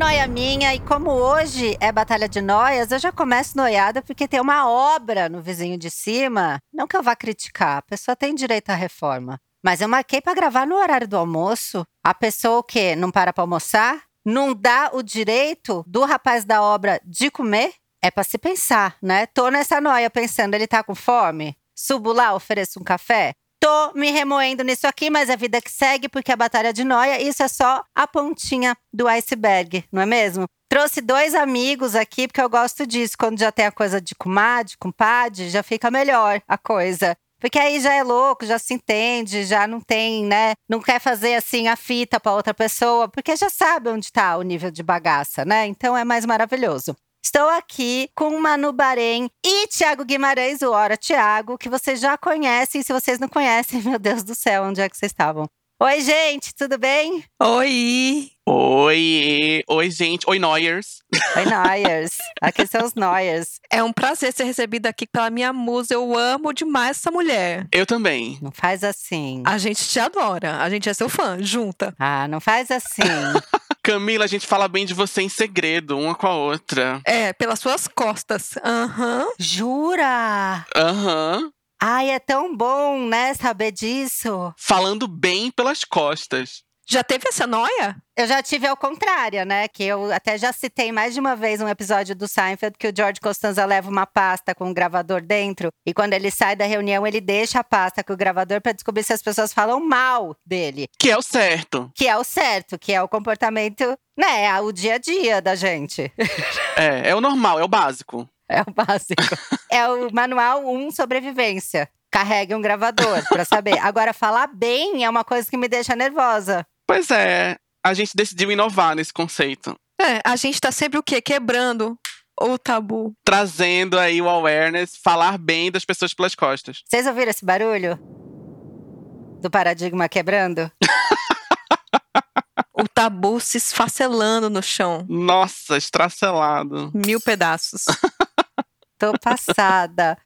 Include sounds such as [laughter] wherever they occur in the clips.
Noia minha, e como hoje é Batalha de Noias, eu já começo noiada porque tem uma obra no vizinho de cima. Não que eu vá criticar, a pessoa tem direito à reforma. Mas eu marquei para gravar no horário do almoço. A pessoa o quê? Não para para almoçar? Não dá o direito do rapaz da obra de comer? É para se pensar, né? Tô nessa noia pensando, ele tá com fome? Subo lá, ofereço um café? Tô me remoendo nisso aqui, mas é vida que segue, porque a batalha de noia, isso é só a pontinha do iceberg, não é mesmo? Trouxe dois amigos aqui, porque eu gosto disso. Quando já tem a coisa de comadre, compadre, já fica melhor a coisa. Porque aí já é louco, já se entende, já não tem, né? Não quer fazer assim a fita para outra pessoa, porque já sabe onde tá o nível de bagaça, né? Então é mais maravilhoso. Estou aqui com Manu Bahrein e Tiago Guimarães, o Hora Tiago, que vocês já conhecem. Se vocês não conhecem, [laughs] meu Deus do céu, onde é que vocês estavam? Oi, gente, tudo bem? Oi! Oi! Oi, gente. Oi, Noyers. Oi, Noyers. [laughs] Aqui são os Noyers. É um prazer ser recebida aqui pela minha musa. Eu amo demais essa mulher. Eu também. Não faz assim. A gente te adora. A gente é seu fã, junta. Ah, não faz assim. [laughs] Camila, a gente fala bem de você em segredo, uma com a outra. É, pelas suas costas. Aham. Jura? Aham. Ai, é tão bom, né, saber disso. Falando bem pelas costas. Já teve essa noia? Eu já tive ao contrário, né? Que eu até já citei mais de uma vez um episódio do Seinfeld que o George Costanza leva uma pasta com um gravador dentro e quando ele sai da reunião ele deixa a pasta com o gravador para descobrir se as pessoas falam mal dele. Que é o certo. Que é o certo, que é o comportamento, né? É o dia a dia da gente. É, é o normal, é o básico. É o básico. [laughs] é o manual 1 sobrevivência. Carregue um gravador para saber. Agora, falar bem é uma coisa que me deixa nervosa. Pois é, a gente decidiu inovar nesse conceito. É, a gente tá sempre o quê? Quebrando o tabu. Trazendo aí o awareness, falar bem das pessoas pelas costas. Vocês ouviram esse barulho? Do paradigma quebrando? [laughs] O tabu se esfacelando no chão. Nossa, estracelado. Mil pedaços. [laughs] Tô passada.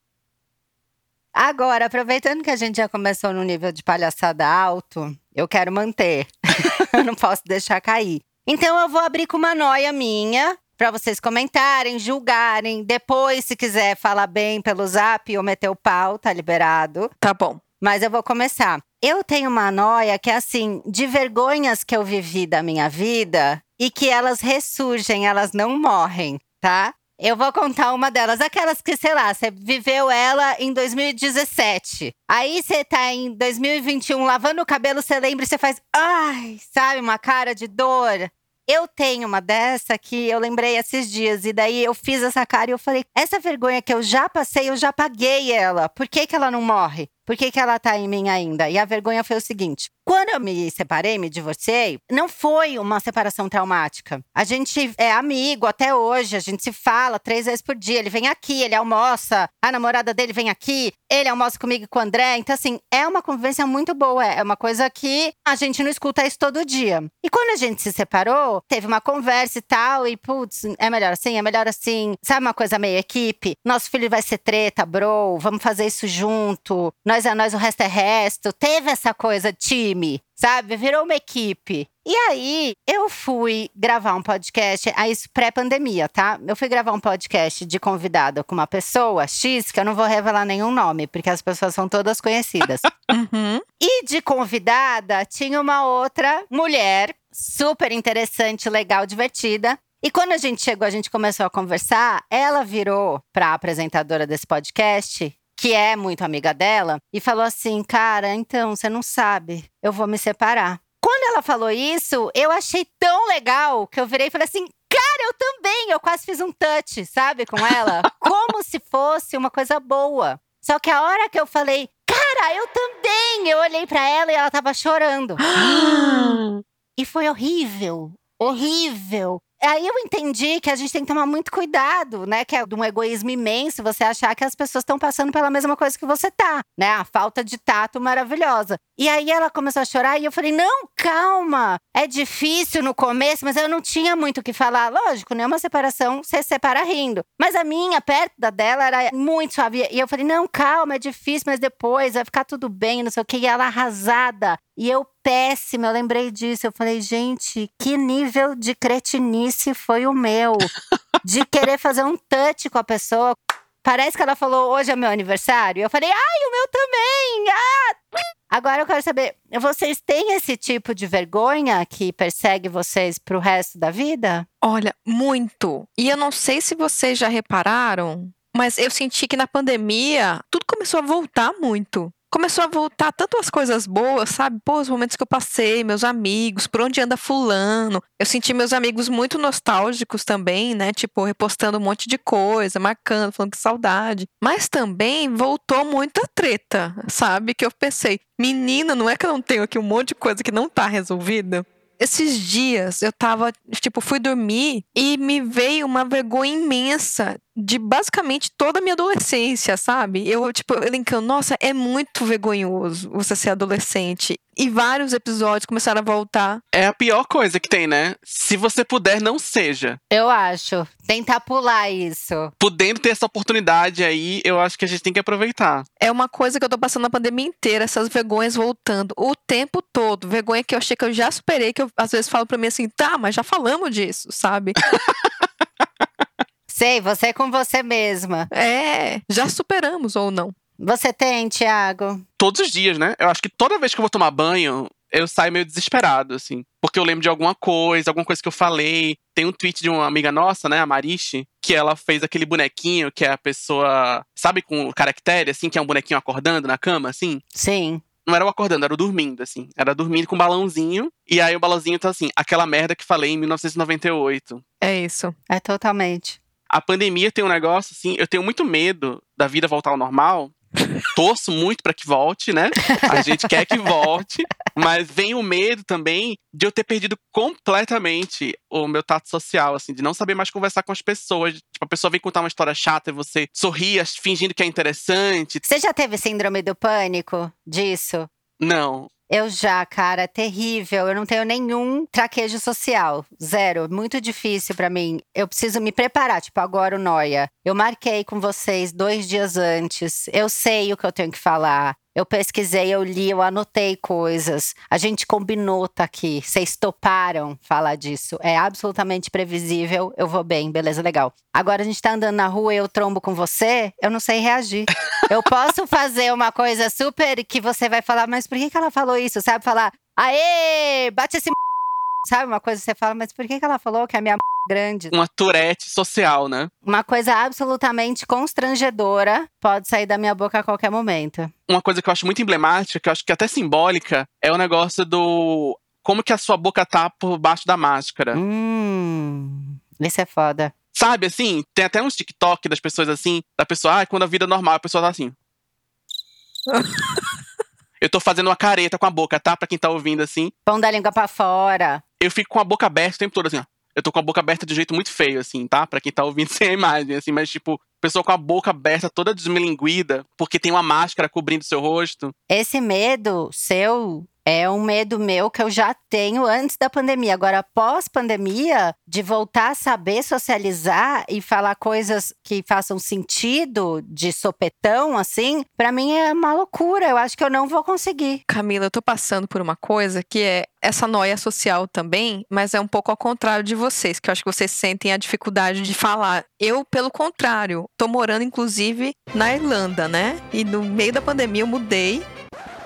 Agora, aproveitando que a gente já começou no nível de palhaçada alto, eu quero manter. [laughs] eu não posso deixar cair. Então eu vou abrir com uma noia minha para vocês comentarem, julgarem. Depois, se quiser falar bem pelo zap ou meter o pau, tá liberado. Tá bom. Mas eu vou começar. Eu tenho uma noia que é assim, de vergonhas que eu vivi da minha vida e que elas ressurgem, elas não morrem, tá? Eu vou contar uma delas, aquelas que, sei lá, você viveu ela em 2017. Aí você tá em 2021 lavando o cabelo, você lembra e você faz, ai, sabe, uma cara de dor. Eu tenho uma dessa que eu lembrei esses dias, e daí eu fiz essa cara e eu falei: essa vergonha que eu já passei, eu já paguei ela. Por que, que ela não morre? Por que, que ela tá em mim ainda? E a vergonha foi o seguinte: quando eu me separei, me divorciei, não foi uma separação traumática. A gente é amigo até hoje, a gente se fala três vezes por dia. Ele vem aqui, ele almoça, a namorada dele vem aqui, ele almoça comigo e com o André. Então, assim, é uma convivência muito boa. É uma coisa que a gente não escuta isso todo dia. E quando a gente se separou, teve uma conversa e tal, e putz, é melhor assim, é melhor assim. Sabe uma coisa meio equipe? Nosso filho vai ser treta, bro, vamos fazer isso junto. Nós é nós, o resto é resto. Teve essa coisa time, sabe? Virou uma equipe. E aí, eu fui gravar um podcast, aí isso pré-pandemia, tá? Eu fui gravar um podcast de convidado com uma pessoa X, que eu não vou revelar nenhum nome, porque as pessoas são todas conhecidas. [laughs] Uhum. E de convidada tinha uma outra mulher, super interessante, legal, divertida. E quando a gente chegou, a gente começou a conversar, ela virou para a apresentadora desse podcast, que é muito amiga dela, e falou assim: Cara, então, você não sabe, eu vou me separar. Quando ela falou isso, eu achei tão legal que eu virei e falei assim: Cara, eu também! Eu quase fiz um touch, sabe, com ela, [laughs] como se fosse uma coisa boa. Só que a hora que eu falei, cara, eu também! Eu olhei pra ela e ela tava chorando. [gasps] E foi horrível. Horrível. Aí eu entendi que a gente tem que tomar muito cuidado, né? Que é de um egoísmo imenso você achar que as pessoas estão passando pela mesma coisa que você tá, né? A falta de tato maravilhosa. E aí ela começou a chorar e eu falei: não, calma. É difícil no começo, mas eu não tinha muito o que falar. Lógico, nenhuma separação você separa rindo. Mas a minha, perto da dela, era muito suave. E eu falei: não, calma, é difícil, mas depois vai ficar tudo bem, não sei o que. E ela arrasada. E eu péssima, eu lembrei disso. Eu falei, gente, que nível de cretinice foi o meu? De querer fazer um touch com a pessoa. Parece que ela falou, hoje é meu aniversário. Eu falei, ai, o meu também! Ah! Agora eu quero saber, vocês têm esse tipo de vergonha que persegue vocês pro resto da vida? Olha, muito. E eu não sei se vocês já repararam, mas eu senti que na pandemia tudo começou a voltar muito começou a voltar tanto as coisas boas, sabe? Pô, os momentos que eu passei, meus amigos, por onde anda fulano. Eu senti meus amigos muito nostálgicos também, né? Tipo, repostando um monte de coisa, marcando, falando que saudade. Mas também voltou muita treta, sabe? Que eu pensei, menina, não é que eu não tenho aqui um monte de coisa que não tá resolvida? esses dias eu tava, tipo, fui dormir e me veio uma vergonha imensa de basicamente toda a minha adolescência, sabe? Eu, tipo, elencando, nossa, é muito vergonhoso você ser adolescente. E vários episódios começaram a voltar. É a pior coisa que tem, né? Se você puder, não seja. Eu acho. Tentar pular isso. Podendo ter essa oportunidade aí, eu acho que a gente tem que aproveitar. É uma coisa que eu tô passando na pandemia inteira, essas vergonhas voltando o tempo todo. Vergonha que eu achei que eu já superei, que eu às vezes falo pra mim assim, tá, mas já falamos disso, sabe? [laughs] Sei, você é com você mesma. É, já superamos ou não. Você tem, Thiago? Todos os dias, né? Eu acho que toda vez que eu vou tomar banho, eu saio meio desesperado, assim. Porque eu lembro de alguma coisa, alguma coisa que eu falei. Tem um tweet de uma amiga nossa, né, a Mariche, que ela fez aquele bonequinho que é a pessoa, sabe, com caractere, assim, que é um bonequinho acordando na cama, assim? Sim. Não era o acordando, era o dormindo, assim. Era dormindo com um balãozinho. E aí o balãozinho tá assim, aquela merda que falei em 1998. É isso. É totalmente. A pandemia tem um negócio, assim, eu tenho muito medo da vida voltar ao normal, [laughs] torço muito para que volte, né? A gente quer que volte, mas vem o medo também de eu ter perdido completamente o meu tato social, assim, de não saber mais conversar com as pessoas. Tipo, a pessoa vem contar uma história chata e você sorria fingindo que é interessante. Você já teve síndrome do pânico disso? Não. Eu já, cara, terrível. Eu não tenho nenhum traquejo social. Zero. Muito difícil para mim. Eu preciso me preparar, tipo, agora o Noia. Eu marquei com vocês dois dias antes. Eu sei o que eu tenho que falar. Eu pesquisei, eu li, eu anotei coisas. A gente combinou tá aqui. Vocês toparam falar disso. É absolutamente previsível. Eu vou bem, beleza, legal. Agora a gente tá andando na rua e eu trombo com você, eu não sei reagir. eu posso [laughs] fazer uma coisa super que você vai falar, mas por que, que ela falou isso? Sabe? Falar, aê, bate esse Sabe uma coisa que você fala, mas por que, que ela falou que a minha grande? Uma turete social, né? Uma coisa absolutamente constrangedora pode sair da minha boca a qualquer momento. Uma coisa que eu acho muito emblemática, que eu acho que é até simbólica, é o negócio do como que a sua boca tá por baixo da máscara. Hum, isso é foda. Sabe, assim, tem até uns TikTok das pessoas assim, da pessoa, ah, quando a vida é normal, a pessoa tá assim. [laughs] eu tô fazendo uma careta com a boca, tá? Pra quem tá ouvindo assim. Pão da língua pra fora eu fico com a boca aberta o tempo todo, assim, ó. Eu tô com a boca aberta de jeito muito feio, assim, tá? Pra quem tá ouvindo [laughs] sem a imagem, assim, mas tipo, pessoa com a boca aberta, toda desmilinguida, porque tem uma máscara cobrindo seu rosto. Esse medo seu é um medo meu que eu já tenho antes da pandemia. Agora, pós-pandemia, de voltar a saber socializar e falar coisas que façam sentido de sopetão, assim, para mim é uma loucura. Eu acho que eu não vou conseguir. Camila, eu tô passando por uma coisa que é essa noia social também, mas é um pouco ao contrário de vocês, que eu acho que vocês sentem a dificuldade de falar. Eu, pelo contrário, tô morando, inclusive, na Irlanda, né? E no meio da pandemia eu mudei.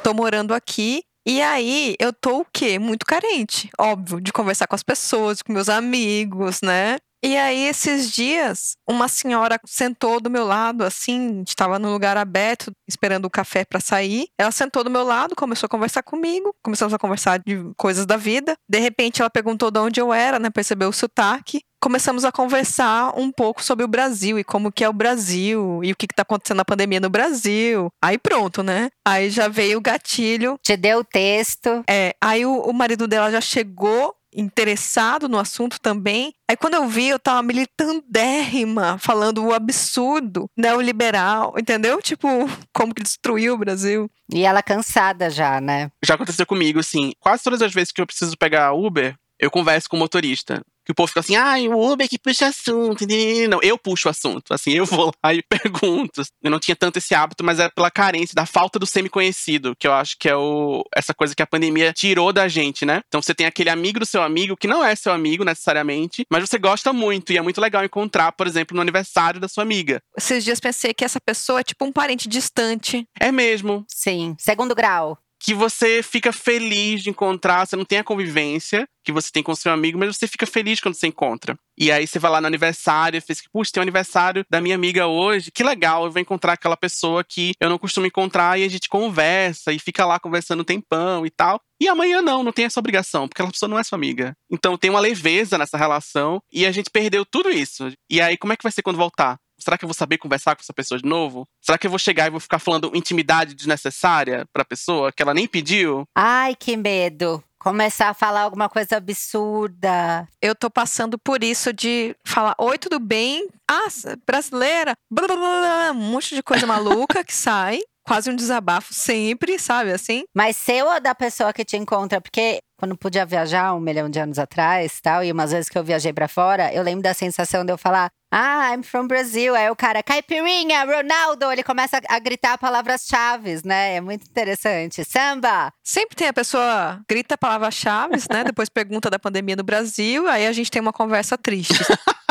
Tô morando aqui e aí, eu tô o quê? Muito carente, óbvio, de conversar com as pessoas, com meus amigos, né? E aí, esses dias, uma senhora sentou do meu lado, assim, estava no lugar aberto, esperando o café para sair. Ela sentou do meu lado, começou a conversar comigo, começamos a conversar de coisas da vida. De repente, ela perguntou de onde eu era, né? Percebeu o sotaque. Começamos a conversar um pouco sobre o Brasil e como que é o Brasil e o que está acontecendo na pandemia no Brasil. Aí pronto, né? Aí já veio o gatilho. Te deu o texto. É, aí o, o marido dela já chegou interessado no assunto também. Aí quando eu vi, eu tava militandérrima, falando o absurdo neoliberal, entendeu? Tipo, como que destruiu o Brasil. E ela cansada já, né? Já aconteceu comigo, assim. Quase todas as vezes que eu preciso pegar Uber, eu converso com o motorista que o povo fica assim, ai, o Uber que puxa assunto. Não, eu puxo o assunto. Assim, eu vou lá e [laughs] pergunto. Eu não tinha tanto esse hábito, mas é pela carência, da falta do semi-conhecido, que eu acho que é o, essa coisa que a pandemia tirou da gente, né? Então você tem aquele amigo do seu amigo, que não é seu amigo necessariamente, mas você gosta muito. E é muito legal encontrar, por exemplo, no aniversário da sua amiga. Esses dias pensei que essa pessoa é tipo um parente distante. É mesmo. Sim. Segundo grau que você fica feliz de encontrar, você não tem a convivência que você tem com seu amigo, mas você fica feliz quando você encontra. E aí você vai lá no aniversário fez que, puxa, tem o um aniversário da minha amiga hoje, que legal, eu vou encontrar aquela pessoa que eu não costumo encontrar e a gente conversa e fica lá conversando um tempão e tal. E amanhã não, não tem essa obrigação, porque aquela pessoa não é sua amiga. Então tem uma leveza nessa relação e a gente perdeu tudo isso. E aí como é que vai ser quando voltar? Será que eu vou saber conversar com essa pessoa de novo? Será que eu vou chegar e vou ficar falando intimidade desnecessária pra pessoa que ela nem pediu? Ai, que medo. Começar a falar alguma coisa absurda. Eu tô passando por isso de falar: Oi, tudo bem? Ah, brasileira. Blá, blá, blá, um monte de coisa maluca que sai quase um desabafo sempre, sabe assim? Mas seu ou da pessoa que te encontra? Porque quando podia viajar um milhão de anos atrás, tal, e umas vezes que eu viajei para fora, eu lembro da sensação de eu falar: "Ah, I'm from Brazil". Aí o cara, caipirinha, Ronaldo, ele começa a gritar palavras-chave, né? É muito interessante. Samba. Sempre tem a pessoa grita palavras-chave, né? [laughs] Depois pergunta da pandemia no Brasil, aí a gente tem uma conversa triste. [laughs]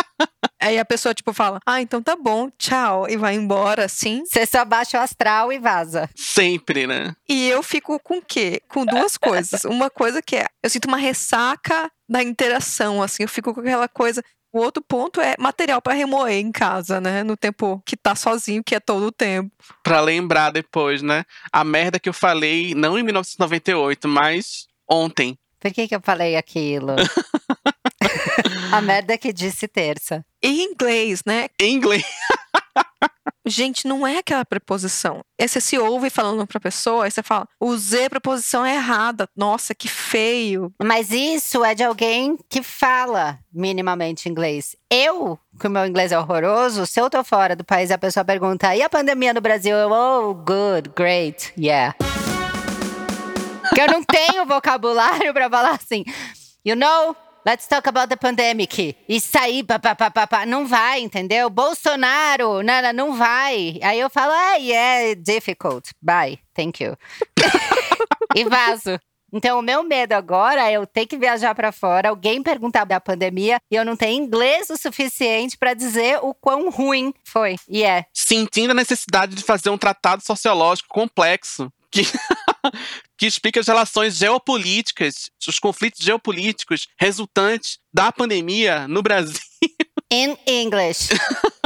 Aí a pessoa, tipo, fala: Ah, então tá bom, tchau, e vai embora, assim. Você só baixa o astral e vaza. Sempre, né? E eu fico com o quê? Com duas coisas. [laughs] Uma coisa que é, eu sinto uma ressaca da interação, assim, eu fico com aquela coisa. O outro ponto é material para remoer em casa, né? No tempo que tá sozinho, que é todo o tempo. Pra lembrar depois, né? A merda que eu falei, não em 1998, mas ontem. Por que, que eu falei aquilo? [laughs] A merda que disse terça. Em inglês, né? Em inglês. [laughs] Gente, não é aquela preposição. Aí você se ouve falando pra pessoa, aí você fala, usei a preposição errada. Nossa, que feio. Mas isso é de alguém que fala minimamente inglês. Eu, que o meu inglês é horroroso, se eu tô fora do país a pessoa pergunta, e a pandemia no Brasil? Eu, oh, good, great, yeah. que eu não tenho vocabulário pra falar assim, you know, Let's talk about the pandemic. Isso aí, papapá, não vai, entendeu? Bolsonaro, não, não vai. Aí eu falo, ah, yeah, difficult. Bye, thank you. [laughs] e vazo. Então, o meu medo agora é eu ter que viajar para fora, alguém perguntar da pandemia e eu não ter inglês o suficiente para dizer o quão ruim foi. E é. Sentindo a necessidade de fazer um tratado sociológico complexo que, que explica as relações geopolíticas, os conflitos geopolíticos resultantes da pandemia no Brasil. In English. [laughs]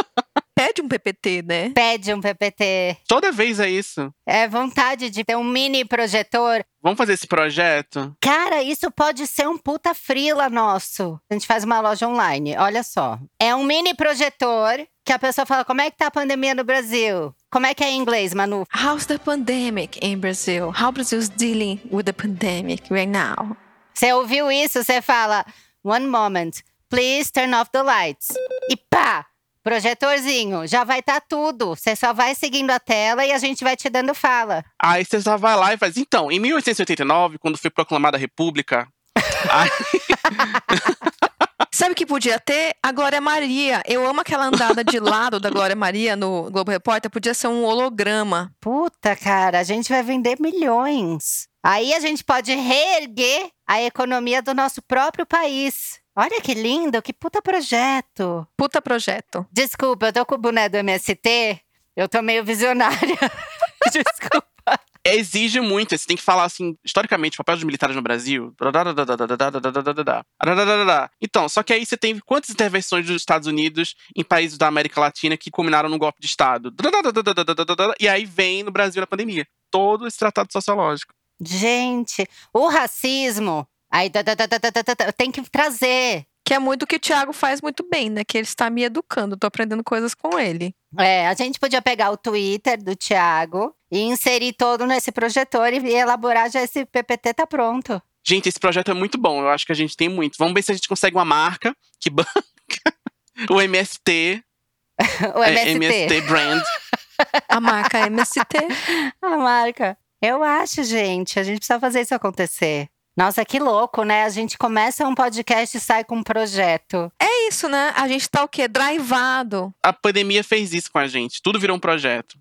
Pede um PPT, né? Pede um PPT. Toda vez é isso. É vontade de ter um mini projetor. Vamos fazer esse projeto? Cara, isso pode ser um puta frila nosso. A gente faz uma loja online, olha só. É um mini projetor que a pessoa fala: como é que tá a pandemia no Brasil? Como é que é em inglês, Manu? How's the pandemic in Brazil? How Brazil's dealing with the pandemic right now? Você ouviu isso? Você fala: one moment, please turn off the lights. E pá! Projetorzinho, já vai estar tá tudo. Você só vai seguindo a tela e a gente vai te dando fala. Aí você só vai lá e faz. Então, em 1889, quando foi proclamada a República. [laughs] aí... Sabe o que podia ter? A Glória Maria. Eu amo aquela andada de lado da Glória Maria no Globo Repórter. Podia ser um holograma. Puta, cara, a gente vai vender milhões. Aí a gente pode reerguer a economia do nosso próprio país. Olha que lindo, que puta projeto. Puta projeto. Desculpa, eu tô com o boné do MST. Eu tô meio visionária. Desculpa. Exige muito, você tem que falar assim, historicamente, papel dos militares no Brasil. Então, só que aí você tem quantas intervenções dos Estados Unidos em países da América Latina que culminaram num golpe de Estado? E aí vem no Brasil a pandemia. Todo esse tratado sociológico. Gente, o racismo Aí tem que trazer. Que é muito o que o Thiago faz muito bem, né? Que ele está me educando, tô aprendendo coisas com ele. É, a gente podia pegar o Twitter do Thiago e inserir todo nesse projetor e elaborar já esse PPT tá pronto. Gente, esse projeto é muito bom. Eu acho que a gente tem muito. Vamos ver se a gente consegue uma marca que banca [laughs] o MST. [laughs] o MST. É, MST Brand. A marca MST. [laughs] A marca. Eu acho, gente. A gente precisa fazer isso acontecer. Nossa, que louco, né? A gente começa um podcast e sai com um projeto. É isso, né? A gente tá o quê? Drivado. A pandemia fez isso com a gente. Tudo virou um projeto.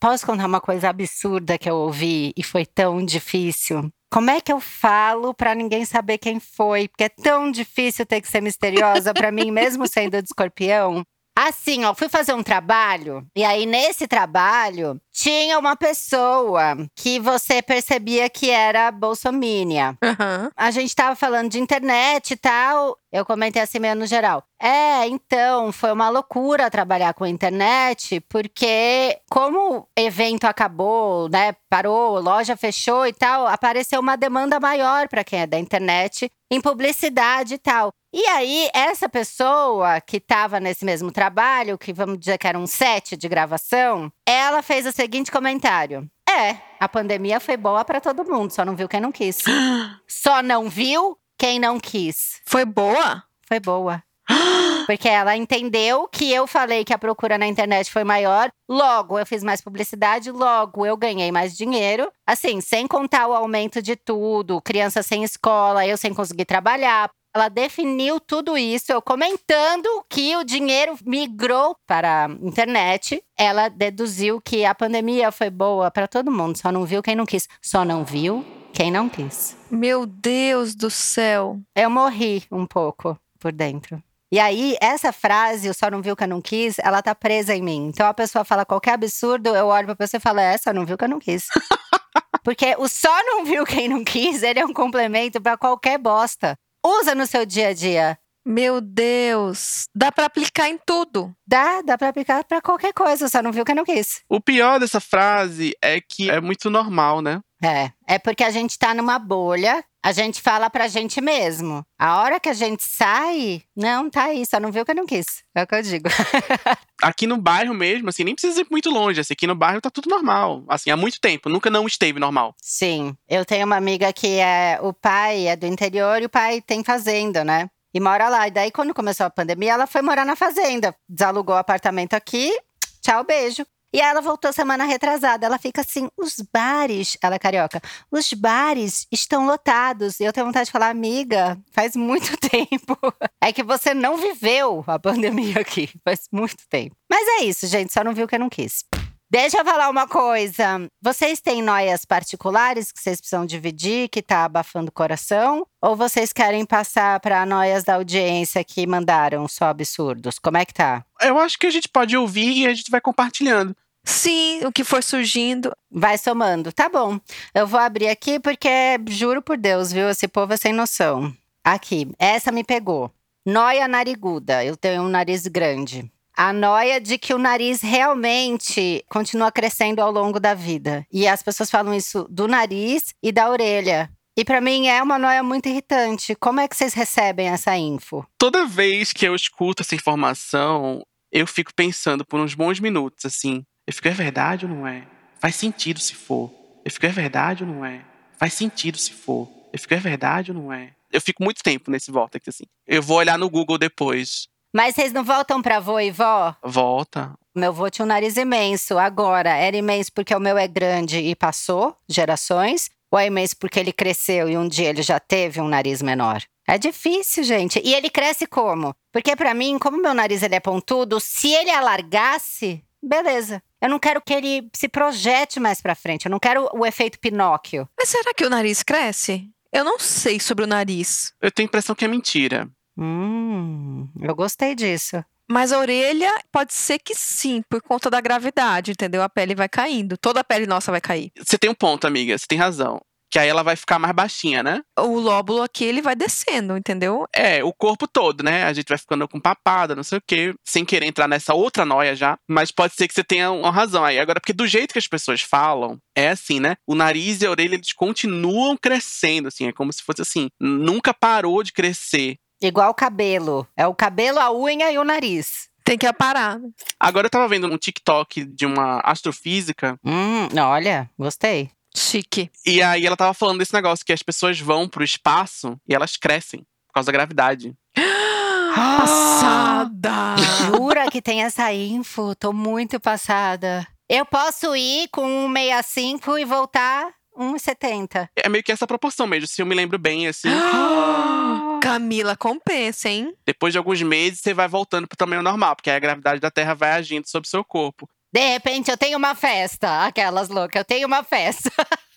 Posso contar uma coisa absurda que eu ouvi e foi tão difícil? Como é que eu falo pra ninguém saber quem foi? Porque é tão difícil ter que ser misteriosa pra mim, mesmo sendo de escorpião. Assim, ó, fui fazer um trabalho, e aí nesse trabalho tinha uma pessoa que você percebia que era bolsomínia. Aham. A gente tava falando de internet e tal. Eu comentei assim meio no geral. É, então, foi uma loucura trabalhar com internet, porque como o evento acabou, né, parou, loja fechou e tal, apareceu uma demanda maior para quem é da internet em publicidade e tal. E aí, essa pessoa que estava nesse mesmo trabalho, que vamos dizer que era um set de gravação, ela fez o seguinte comentário: É, a pandemia foi boa para todo mundo, só não viu quem não quis. [gasps] só não viu quem não quis. Foi boa? Foi boa. [gasps] Porque ela entendeu que eu falei que a procura na internet foi maior, logo eu fiz mais publicidade, logo eu ganhei mais dinheiro. Assim, sem contar o aumento de tudo, criança sem escola, eu sem conseguir trabalhar. Ela definiu tudo isso, eu comentando que o dinheiro migrou para a internet. Ela deduziu que a pandemia foi boa para todo mundo, só não viu quem não quis. Só não viu quem não quis. Meu Deus do céu. Eu morri um pouco por dentro. E aí, essa frase, o só não viu que eu não quis, ela tá presa em mim. Então a pessoa fala qualquer absurdo, eu olho pra pessoa e falo, é, só não viu que eu não quis. [laughs] Porque o só não viu quem não quis, ele é um complemento pra qualquer bosta. Usa no seu dia a dia. Meu Deus. Dá pra aplicar em tudo. Dá, dá pra aplicar pra qualquer coisa, só não viu quem não quis. O pior dessa frase é que é muito normal, né? É, é porque a gente tá numa bolha, a gente fala pra gente mesmo. A hora que a gente sai, não, tá aí, só não viu que eu não quis. É o que eu digo. [laughs] Aqui no bairro mesmo, assim, nem precisa ir muito longe. Assim, aqui no bairro tá tudo normal. Assim, há muito tempo. Nunca não esteve normal. Sim, eu tenho uma amiga que é o pai é do interior e o pai tem fazenda, né? E mora lá. E daí, quando começou a pandemia, ela foi morar na fazenda. Desalugou o apartamento aqui. Tchau, beijo. E ela voltou semana retrasada. Ela fica assim: os bares, ela é carioca, os bares estão lotados. E eu tenho vontade de falar, amiga, faz muito [laughs] tempo. É que você não viveu a pandemia aqui. Faz muito tempo. Mas é isso, gente. Só não viu que eu não quis. Deixa eu falar uma coisa. Vocês têm noias particulares que vocês precisam dividir, que tá abafando o coração? Ou vocês querem passar para noias da audiência que mandaram só absurdos? Como é que tá? Eu acho que a gente pode ouvir e a gente vai compartilhando. Sim, o que for surgindo. Vai somando. Tá bom. Eu vou abrir aqui porque, juro por Deus, viu? Esse povo é sem noção. Aqui, essa me pegou. Noia nariguda. Eu tenho um nariz grande. A noia de que o nariz realmente continua crescendo ao longo da vida. E as pessoas falam isso do nariz e da orelha. E pra mim é uma noia muito irritante. Como é que vocês recebem essa info? Toda vez que eu escuto essa informação, eu fico pensando por uns bons minutos, assim. Eu fico, é verdade ou não é? Faz sentido se for. Eu fico, é verdade ou não é? Faz sentido se for. Eu fico, é verdade ou não é? Eu fico muito tempo nesse vortex, assim. Eu vou olhar no Google depois. Mas vocês não voltam pra avô e vó? Volta. Meu avô tinha um nariz imenso. Agora, era imenso porque o meu é grande e passou gerações? Ou é imenso porque ele cresceu e um dia ele já teve um nariz menor? É difícil, gente. E ele cresce como? Porque pra mim, como meu nariz ele é pontudo, se ele alargasse, beleza. Eu não quero que ele se projete mais pra frente. Eu não quero o efeito Pinóquio. Mas será que o nariz cresce? Eu não sei sobre o nariz. Eu tenho a impressão que é mentira. Hum, eu gostei disso. Mas a orelha pode ser que sim, por conta da gravidade, entendeu? A pele vai caindo. Toda a pele nossa vai cair. Você tem um ponto, amiga. Você tem razão. Que aí ela vai ficar mais baixinha, né? O lóbulo aqui, ele vai descendo, entendeu? É, o corpo todo, né? A gente vai ficando com papada, não sei o quê, sem querer entrar nessa outra noia já. Mas pode ser que você tenha uma razão aí. Agora, porque do jeito que as pessoas falam, é assim, né? O nariz e a orelha, eles continuam crescendo, assim. É como se fosse assim, nunca parou de crescer. Igual o cabelo. É o cabelo, a unha e o nariz. Tem que aparar. Agora eu tava vendo um TikTok de uma astrofísica. Hum, olha, gostei. Chique. E aí ela tava falando desse negócio que as pessoas vão pro espaço e elas crescem por causa da gravidade. [gasps] Passada! Jura que tem essa info? Tô muito passada. Eu posso ir com 1,65 e voltar 1,70. É meio que essa proporção mesmo, se eu me lembro bem, assim. [gasps] Camila compensa, hein? Depois de alguns meses, você vai voltando pro tamanho normal, porque aí a gravidade da Terra vai agindo sobre o seu corpo. De repente eu tenho uma festa. Aquelas loucas, eu tenho uma festa. [laughs]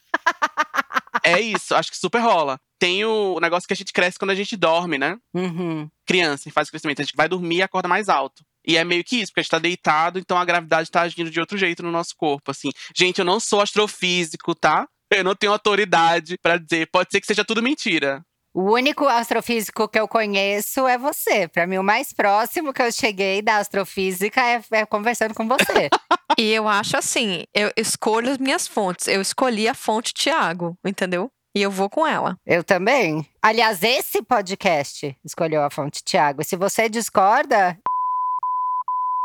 É isso, acho que super rola. Tem o negócio que a gente cresce quando a gente dorme, né? Uhum. Criança, em fase de crescimento. A gente vai dormir e acorda mais alto. E é meio que isso, porque a gente tá deitado, então a gravidade tá agindo de outro jeito no nosso corpo, assim. Gente, eu não sou astrofísico, tá? [laughs] Eu não tenho autoridade pra dizer. Pode ser que seja tudo mentira. O único astrofísico que eu conheço é você. Pra mim, o mais próximo que eu cheguei da astrofísica é, é conversando com você. [laughs] E eu acho assim, eu escolho as minhas fontes. Eu escolhi a fonte Tiago, entendeu? E eu vou com ela. eu também. Aliás, esse podcast escolheu a fonte Tiago. Se você discorda,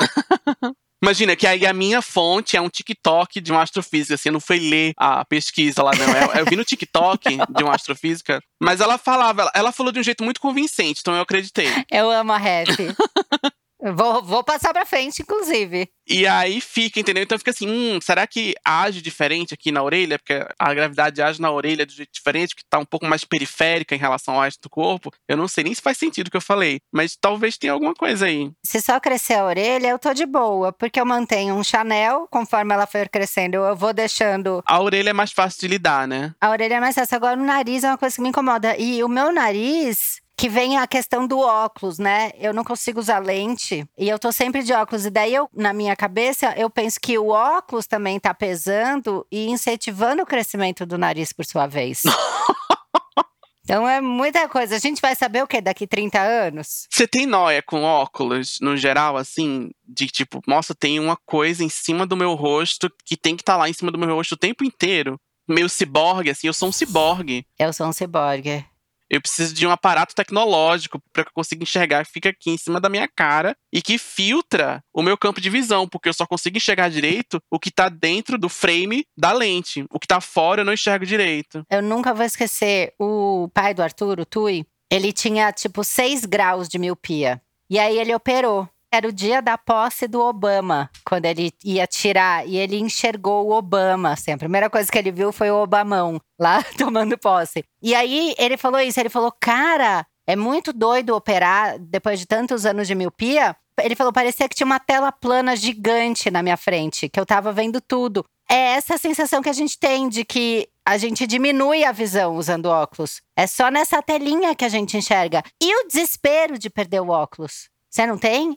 [laughs] Imagina que aí a minha fonte é um TikTok de uma astrofísica, assim, eu não fui ler a pesquisa lá, não. Eu, eu vi no TikTok de uma astrofísica, mas ela falava, ela, ela falou de um jeito muito convincente, então eu acreditei. eu amo a rap. [laughs] vou, vou passar pra frente, inclusive. E aí fica, entendeu? Então fica assim, hum, será que age diferente aqui na orelha? Porque a gravidade age na orelha de um jeito diferente, que tá um pouco mais periférica em relação ao resto do corpo. Eu não sei nem se faz sentido o que eu falei, mas talvez tenha alguma coisa aí. Se só crescer a orelha, eu tô de boa, porque eu mantenho um Chanel, conforme ela for crescendo, eu vou deixando. A orelha é mais fácil de lidar, né? A orelha é mais fácil. Agora, o nariz é uma coisa que me incomoda. E o meu nariz. Que vem a questão do óculos, né? Eu não consigo usar lente e eu tô sempre de óculos. E daí, eu, na minha cabeça, eu penso que o óculos também tá pesando e incentivando o crescimento do nariz, por sua vez. [laughs] então é muita coisa. A gente vai saber o que daqui 30 anos? Você tem noia com óculos, no geral, assim, de tipo, nossa, tem uma coisa em cima do meu rosto que tem que estar lá em cima do meu rosto o tempo inteiro. Meio ciborgue, assim, eu sou um ciborgue. Eu sou um ciborgue. Eu preciso de um aparato tecnológico para que eu consiga enxergar que fica aqui em cima da minha cara e que filtra o meu campo de visão, porque eu só consigo enxergar direito o que tá dentro do frame da lente. O que tá fora eu não enxergo direito. Eu nunca vou esquecer o pai do Arthur, o Tui. Ele tinha tipo 6 graus de miopia. E aí ele operou. Era o dia da posse do Obama, quando ele ia tirar. E ele enxergou o Obama, assim. A primeira coisa que ele viu foi o Obamão, lá [laughs] tomando posse. E aí ele falou isso, ele falou, cara, é muito doido operar depois de tantos anos de miopia. Ele falou, parecia que tinha uma tela plana gigante na minha frente, que eu tava vendo tudo. É essa sensação que a gente tem de que a gente diminui a visão usando óculos. É só nessa telinha que a gente enxerga. E o desespero de perder o óculos? Você não tem?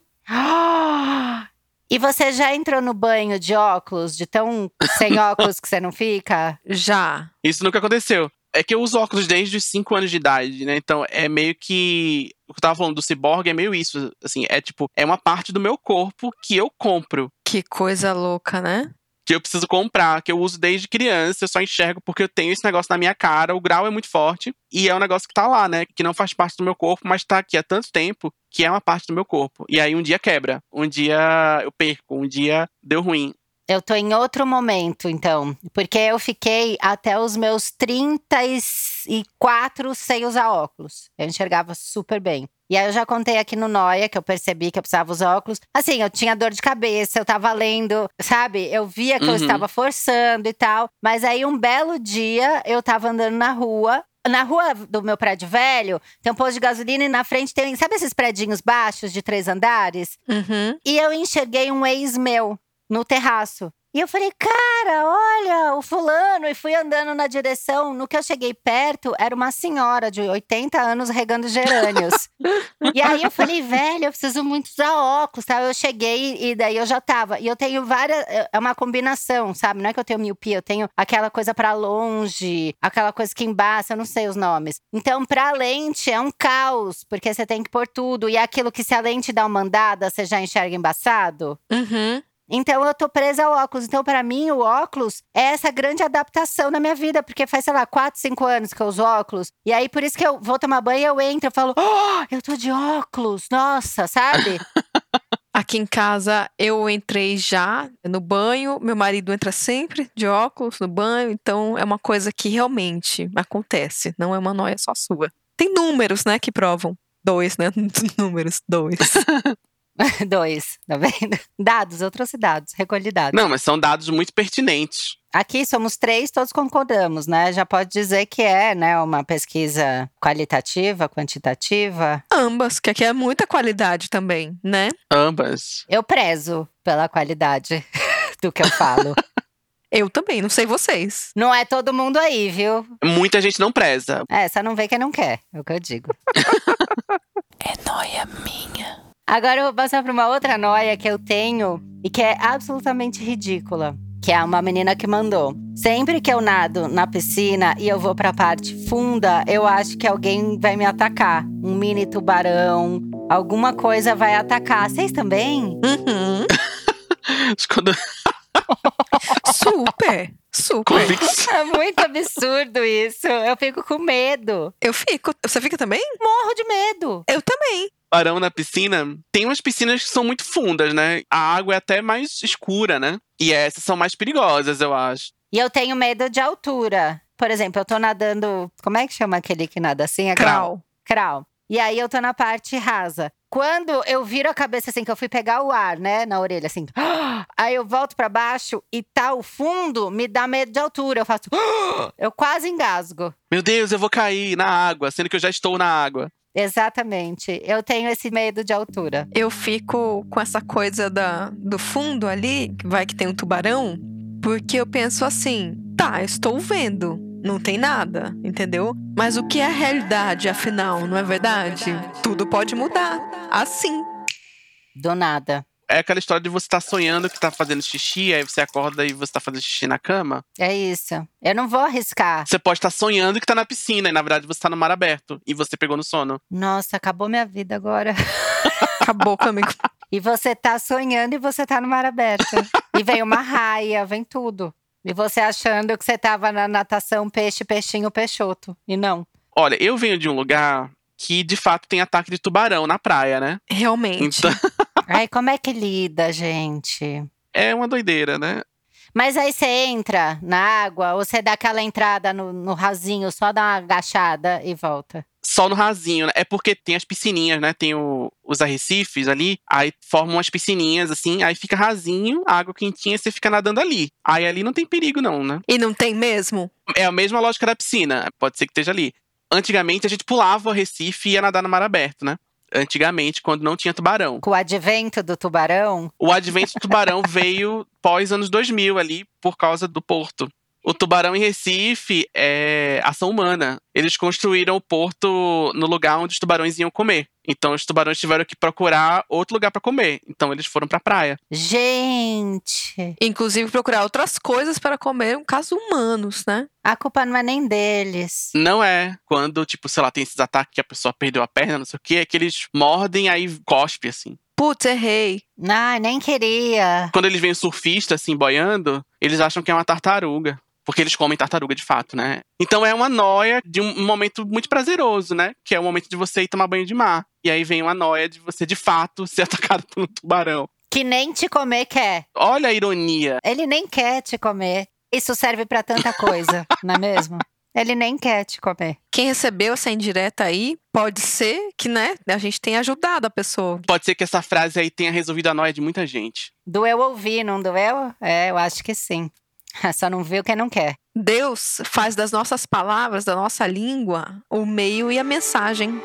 E você já entrou no banho de óculos, de tão sem [laughs] óculos que você não fica? Já. Isso nunca aconteceu. É que eu uso óculos desde os 5 anos de idade, né? Então é meio que. O que eu tava falando do ciborgue é meio isso. Assim, é tipo, é uma parte do meu corpo que eu compro. Que coisa louca, né? Que eu preciso comprar, que eu uso desde criança, eu só enxergo porque eu tenho esse negócio na minha cara, o grau é muito forte. E é um negócio que tá lá, né? Que não faz parte do meu corpo, mas tá aqui há tanto tempo que é uma parte do meu corpo. E aí um dia quebra, um dia eu perco, um dia deu ruim. Eu tô em outro momento, então. Porque eu fiquei até os meus 34 sem usar óculos. Eu enxergava super bem. E aí eu já contei aqui no Noia que eu percebi que eu precisava usar óculos. Assim, eu tinha dor de cabeça, eu tava lendo, sabe? Eu via que eu Uhum. estava forçando e tal. Mas aí um belo dia eu tava andando na rua. Na rua do meu prédio velho, tem um posto de gasolina e na frente tem, sabe esses predinhos baixos de três andares? Uhum. E eu enxerguei um ex meu no terraço. E eu falei, cara, olha, o fulano. E fui andando na direção. No que eu cheguei perto, era uma senhora de 80 anos regando gerânios. [laughs] e aí eu falei, velho, eu preciso muito usar óculos, tá? Eu cheguei e daí eu já tava. E eu tenho várias. É uma combinação, sabe? Não é que eu tenho miopia, eu tenho aquela coisa pra longe, aquela coisa que embaça, eu não sei os nomes. Então, pra lente é um caos, porque você tem que pôr tudo. E é aquilo que se a lente dá uma andada, você já enxerga embaçado. Uhum. Então eu tô presa ao óculos. Então, para mim, o óculos é essa grande adaptação na minha vida, porque faz, sei lá, 4, 5 anos que eu uso óculos. E aí, por isso que eu vou tomar banho, eu entro, eu falo, oh, eu tô de óculos, nossa, sabe? [laughs] Aqui em casa eu entrei já no banho, meu marido entra sempre de óculos no banho, então é uma coisa que realmente acontece, não é uma noia só sua. Tem números, né, que provam. Dois, né? [laughs] Números, dois. [laughs] [laughs] Dois, tá vendo? Dados, eu trouxe dados, recolhi dados. Não, mas são dados muito pertinentes. Aqui somos três, todos concordamos, né? Já pode dizer que é, né, uma pesquisa qualitativa, quantitativa. Ambas, que aqui é muita qualidade também, né? Ambas. Eu prezo pela qualidade [laughs] do que eu falo. [laughs] Eu também, não sei vocês. Não é todo mundo aí, viu? Muita gente não preza. É, só não vê quem não quer, é o que eu digo. é noia minha. Agora eu vou passar para uma outra noia que eu tenho e que é absolutamente ridícula. Que é uma menina que mandou. Sempre que eu nado na piscina e eu vou pra parte funda, eu acho que alguém vai me atacar. Um mini tubarão, alguma coisa vai atacar. Vocês também? Uhum. [laughs] Quando... [laughs] Super. Super. É muito absurdo isso. Eu fico com medo. Eu fico. Você fica também? Morro de medo. Eu também tubarão na piscina, tem umas piscinas que são muito fundas, né? A água é até mais escura, né? E essas são mais perigosas, eu acho. E eu tenho medo de altura. Por exemplo, eu tô nadando. Como é que chama aquele que nada assim? É crawl. Crawl. E aí eu tô na parte rasa. Quando eu viro a cabeça assim, que eu fui pegar o ar, né, na orelha, assim. [gasps] Aí eu volto para baixo e tá o fundo, me dá medo de altura. Eu faço. [gasps] Eu quase engasgo. Meu Deus, eu vou cair na água, sendo que eu já estou na água. Exatamente. Eu tenho esse medo de altura. Eu fico com essa coisa da, do fundo ali, que vai que tem um tubarão, porque eu penso assim: tá, estou vendo. Não tem nada, entendeu? Mas o que é a realidade, afinal, não é verdade? Tudo pode mudar. Assim. Do nada é aquela história de você estar tá sonhando que está fazendo xixi, aí você acorda e você está fazendo xixi na cama. É isso. Eu não vou arriscar. Você pode estar tá sonhando que está na piscina e na verdade você está no mar aberto e você pegou no sono. Nossa, acabou minha vida agora. [laughs] acabou comigo. E você tá sonhando e você tá no mar aberto. e vem uma raia, vem tudo. E você achando que você tava na natação peixe, peixinho, peixoto. E não. Olha, eu venho de um lugar que de fato tem ataque de tubarão na praia, né? Realmente. Então... [laughs] Ai, como é que lida, gente? É uma doideira, né? Mas aí você entra na água ou você dá aquela entrada no, no rasinho, só dá uma agachada e volta? Só no rasinho, né? É porque tem as piscininhas, né? Tem o, os arrecifes ali, aí formam umas piscininhas assim, aí fica rasinho, água quentinha, você fica nadando ali. Aí ali não tem perigo, não, né? E não tem mesmo? É a mesma lógica da piscina, pode ser que esteja ali. Antigamente a gente pulava o recife e ia nadar no mar aberto, né? Antigamente, quando não tinha tubarão. Com o advento do tubarão? O advento do tubarão [laughs] veio pós anos 2000 ali, por causa do porto. O tubarão em Recife é ação humana. Eles construíram o porto no lugar onde os tubarões iam comer. Então os tubarões tiveram que procurar outro lugar para comer. Então eles foram para a praia. Gente! Inclusive procurar outras coisas para comer, no caso humanos, né? A culpa não é nem deles. Não é. Quando, tipo, sei lá, tem esses ataques que a pessoa perdeu a perna, não sei o quê, é que eles mordem aí cospe assim. Putz, errei. Ai, nem queria. Quando eles veem surfista assim boiando, eles acham que é uma tartaruga porque eles comem tartaruga de fato, né? Então é uma noia de um momento muito prazeroso, né? Que é o momento de você ir tomar banho de mar. E aí vem uma noia de você, de fato, ser [laughs] atacado por um tubarão. Que nem te comer quer. Olha a ironia. Ele nem quer te comer. Isso serve para tanta coisa, [laughs] não é mesmo? Ele nem quer te comer. Quem recebeu essa indireta aí, pode ser que, né, a gente tenha ajudado a pessoa. Pode ser que essa frase aí tenha resolvido a noia de muita gente. Doeu ouvir, não doeu? É, eu acho que sim. [laughs] Só não vê o que não quer. Deus faz das nossas palavras, da nossa língua, o meio e a mensagem.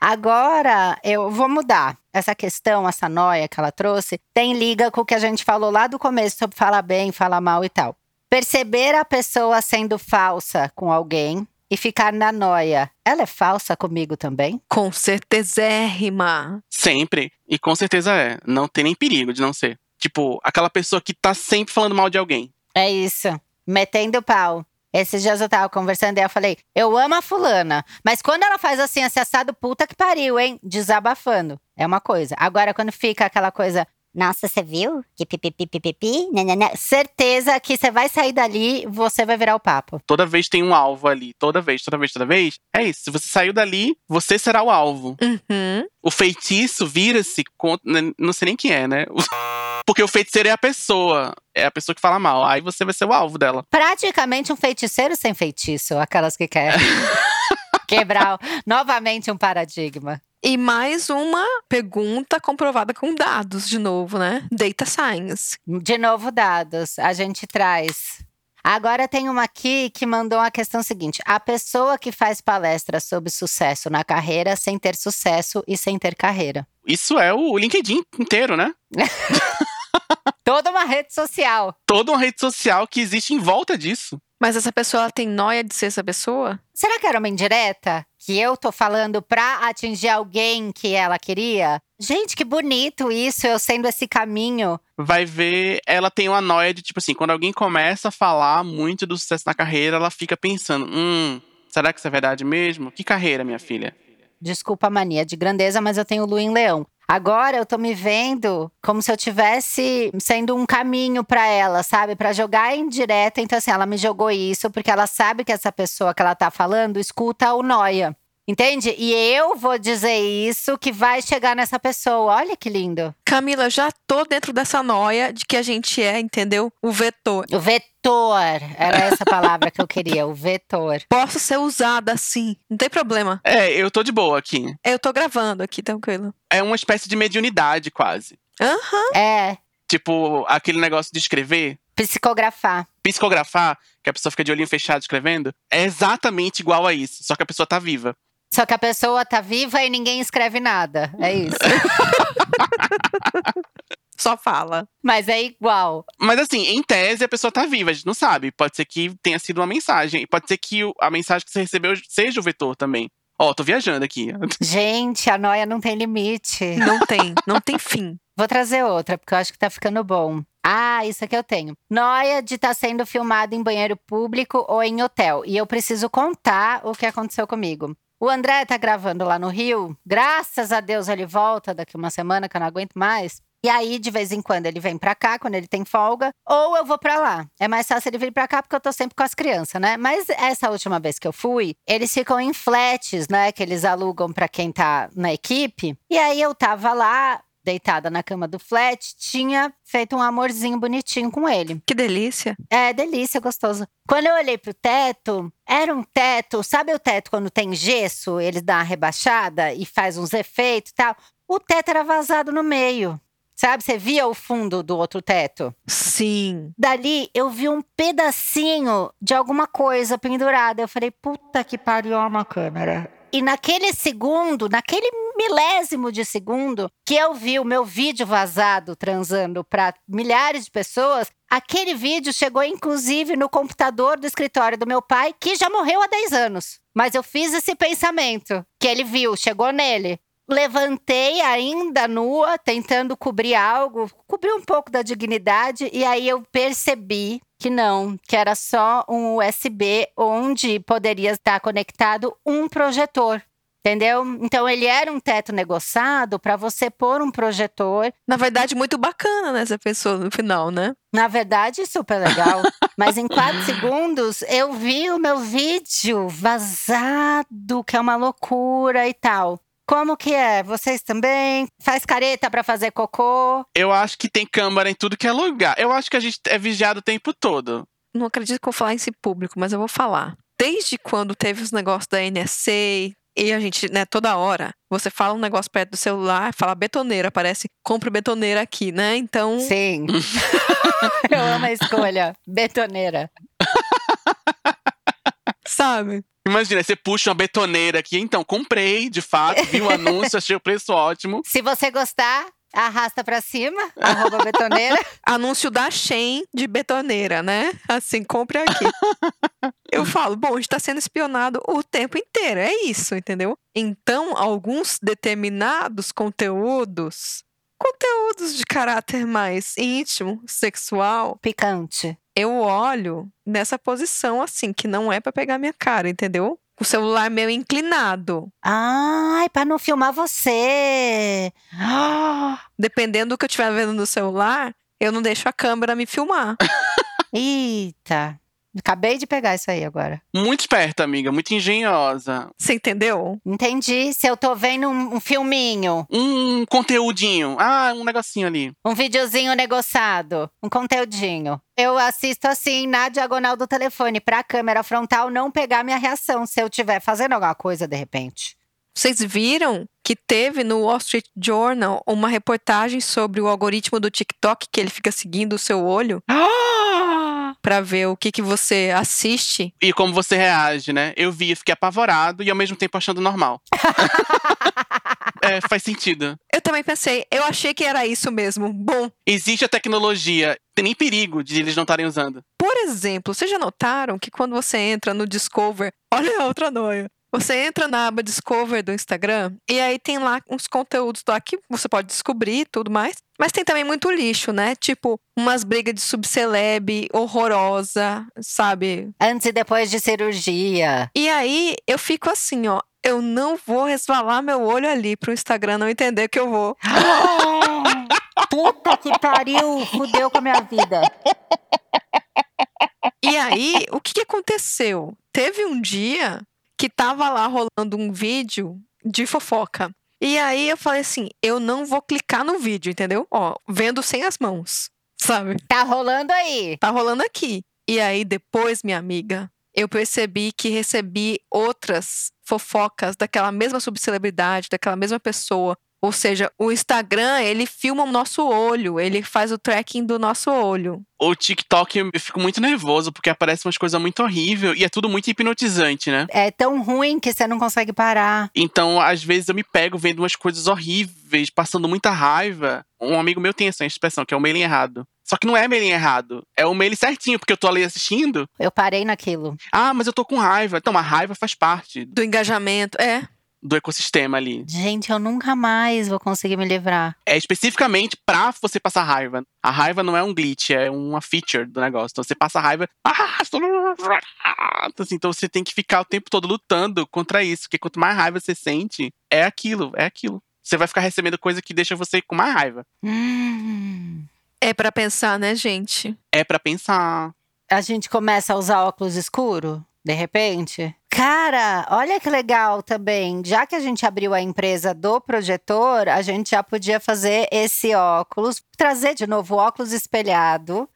Agora eu vou mudar. Essa questão, essa noia que ela trouxe, tem liga com o que a gente falou lá do começo sobre falar bem, falar mal e tal. Perceber a pessoa sendo falsa com alguém e ficar na noia. Ela é falsa comigo também? Com certeza é, rima. Sempre. E com certeza é. Não tem nem perigo de não ser. Tipo, aquela pessoa que tá sempre falando mal de alguém. É isso. Metendo pau. Esses dias eu tava conversando e eu falei, eu amo a fulana, mas quando ela faz assim, acessado, puta que pariu, hein? Desabafando. é uma coisa. Agora, quando fica aquela coisa, nossa, você viu? Que pipipipipipi, nanana", certeza que você vai sair dali, você vai virar o papo. Toda vez tem um alvo ali. Toda vez, toda vez, toda vez. É isso. Se você saiu dali, você será o alvo. Uhum. O feitiço vira-se contra. né, Não sei nem quem é, né? [laughs] Porque o feiticeiro é a pessoa. É a pessoa que fala mal. Aí você vai ser o alvo dela. Praticamente um feiticeiro sem feitiço, aquelas que querem [laughs] quebrar novamente um paradigma. E mais uma pergunta comprovada com dados, de novo, né? Data Science. De novo, dados, a gente traz. Agora tem uma aqui que mandou a questão seguinte: a pessoa que faz palestra sobre sucesso na carreira sem ter sucesso e sem ter carreira. Isso é o LinkedIn inteiro, né? [laughs] [laughs] Toda uma rede social. Toda uma rede social que existe em volta disso. Mas essa pessoa ela tem noia de ser essa pessoa? Será que era uma indireta? Que eu tô falando pra atingir alguém que ela queria? Gente, que bonito isso, eu sendo esse caminho. Vai ver, ela tem uma noia de tipo assim, quando alguém começa a falar muito do sucesso na carreira, ela fica pensando: hum, será que isso é verdade mesmo? Que carreira, minha filha? Desculpa a mania de grandeza, mas eu tenho lua em leão. Agora eu tô me vendo como se eu tivesse sendo um caminho pra ela, sabe? Pra jogar em direta. Então, assim, ela me jogou isso porque ela sabe que essa pessoa que ela tá falando escuta o noia. Entende? E eu vou dizer isso que vai chegar nessa pessoa. Olha que lindo. Camila, já tô dentro dessa noia de que a gente é, entendeu? O vetor. O vetor. Era essa palavra que eu queria, o vetor. Posso ser usada assim, não tem problema. É, eu tô de boa aqui. Eu tô gravando aqui, tranquilo. É uma espécie de mediunidade, quase. Aham. É, Tipo, aquele negócio de escrever, psicografar. psicografar, que a pessoa fica de olhinho fechado escrevendo, é exatamente igual a isso, só que a pessoa tá viva. Só que a pessoa tá viva e ninguém escreve nada. É isso. [laughs] Só fala. Mas é igual. Mas assim, em tese a pessoa tá viva, a gente não sabe. Pode ser que tenha sido uma mensagem. Pode ser que a mensagem que você recebeu seja o vetor também. Ó, tô viajando aqui. [laughs] Gente, a noia não tem limite. Não tem, não tem fim. Vou trazer outra, porque eu acho que tá ficando bom. Ah, isso aqui eu tenho. Noia de estar sendo filmado em banheiro público ou em hotel. E eu preciso contar o que aconteceu comigo. O André tá gravando lá no Rio. Graças a Deus ele volta daqui uma semana, que eu não aguento mais. E aí, de vez em quando, ele vem pra cá, quando ele tem folga, ou eu vou pra lá. É mais fácil ele vir pra cá porque eu tô sempre com as crianças, né? Mas essa última vez que eu fui, eles ficam em flats, né? Que eles alugam pra quem tá na equipe. E aí eu tava lá, deitada na cama do flat, tinha feito um amorzinho bonitinho com ele. Que delícia. É delícia, gostoso. Quando eu olhei pro teto, era um teto, sabe o teto quando tem gesso, ele dá uma rebaixada e faz uns efeitos e tal? O teto era vazado no meio. Sabe, você via o fundo do outro teto. Sim. Dali eu vi um pedacinho de alguma coisa pendurada. Eu falei, puta que pariu é uma câmera. E naquele segundo, naquele milésimo de segundo que eu vi o meu vídeo vazado transando para milhares de pessoas, aquele vídeo chegou inclusive no computador do escritório do meu pai, que já morreu há 10 anos. Mas eu fiz esse pensamento que ele viu, chegou nele. Levantei ainda nua, tentando cobrir algo, cobrir um pouco da dignidade, e aí eu percebi que não, que era só um USB onde poderia estar conectado um projetor. Entendeu? Então ele era um teto negociado para você pôr um projetor. Na verdade, muito bacana nessa pessoa no final, né? Na verdade, super legal. Mas em quatro [laughs] segundos eu vi o meu vídeo vazado, que é uma loucura e tal. Como que é? Vocês também? Faz careta pra fazer cocô? Eu acho que tem câmera em tudo que é lugar. Eu acho que a gente é vigiado o tempo todo. Não acredito que eu vou falar isso em público, mas eu vou falar. Desde quando teve os negócios da NSA e a gente, né, toda hora, você fala um negócio perto do celular, fala betoneira, parece compre betoneira aqui, né? Então, Sim. [laughs] eu amo a escolha. Betoneira. sabe? Imagina, você puxa uma betoneira aqui. Então, comprei, de fato, vi o [laughs] anúncio, achei o preço ótimo. Se você gostar, arrasta pra cima, arroba betoneira. [laughs] Anúncio da Shein de betoneira, né? Assim, compre aqui. [laughs] Eu falo, bom, a gente tá sendo espionado o tempo inteiro, é isso, entendeu? Então, alguns determinados conteúdos, conteúdos de caráter mais íntimo, sexual, Picante. eu olho nessa posição assim, que não é pra pegar minha cara, entendeu? com o celular meio inclinado. Ai, pra não filmar você. Ah, [gasps] Dependendo do que eu estiver vendo no celular, eu não deixo a câmera me filmar. Eita. Acabei de pegar isso aí agora. Muito esperta, amiga, muito engenhosa. Você entendeu? Entendi. Se eu tô vendo um, um filminho, Um conteúdinho, ah, um negocinho ali. um videozinho negociado, um conteúdinho. Eu assisto assim na diagonal do telefone pra câmera frontal não pegar minha reação se eu estiver fazendo alguma coisa de repente. Vocês viram que teve no Wall Street Journal uma reportagem sobre o algoritmo do TikTok que ele fica seguindo o seu olho [gasps] [gasps] pra ver o que, que você assiste? E como você reage, né? Eu vi, fiquei apavorado e ao mesmo tempo achando normal. [laughs] é, faz sentido. Eu também pensei, eu achei que era isso mesmo. Bom, Existe a tecnologia, tem nem perigo de eles não estarem usando. por exemplo, vocês já notaram que quando você entra no Discover, [laughs] olha a outra noia. Você entra na aba Discover do Instagram e aí tem lá uns conteúdos lá que você pode descobrir e tudo mais. Mas tem também muito lixo, né? Tipo, umas brigas de subceleb horrorosa, sabe? Antes e depois de cirurgia. E aí eu fico assim, ó. Eu não vou resvalar meu olho ali pro Instagram não entender que eu vou. [laughs] Puta que pariu! Fudeu com a minha vida. E aí, o que, que aconteceu? Teve um dia que tava lá rolando um vídeo de fofoca. E aí eu falei assim: eu não vou clicar no vídeo, entendeu? Ó, vendo sem as mãos, sabe? Tá rolando aí. Tá rolando aqui. E aí depois, minha amiga, eu percebi que recebi outras fofocas daquela mesma subcelebridade, daquela mesma pessoa. Ou seja, o Instagram, ele filma o nosso olho, ele faz o tracking do nosso olho. O TikTok eu fico muito nervoso porque aparece umas coisas muito horríveis e é tudo muito hipnotizante, né? É tão ruim que você não consegue parar. Então, às vezes eu me pego vendo umas coisas horríveis, passando muita raiva. Um amigo meu tem essa expressão, que é o mailing errado. Só que não é mailing errado, é o mailing certinho, porque eu tô ali assistindo. Eu parei naquilo. Ah, mas eu tô com raiva. Então, a raiva faz parte Do engajamento. É. do ecossistema ali. Gente, eu nunca mais vou conseguir me livrar. É especificamente pra você passar raiva. A raiva não é um glitch, é uma feature do negócio. Então você passa raiva. Ah, [laughs] assim, então você tem que ficar o tempo todo lutando contra isso. Porque quanto mais raiva você sente, é aquilo, é aquilo. Você vai ficar recebendo coisa que deixa você com mais raiva. Hum. É pra pensar, né, gente? É pra pensar. A gente começa a usar óculos escuro, de repente. Cara, olha que legal também. Já que a gente abriu a empresa do projetor, a gente já podia fazer esse óculos, trazer de novo o óculos espelhado.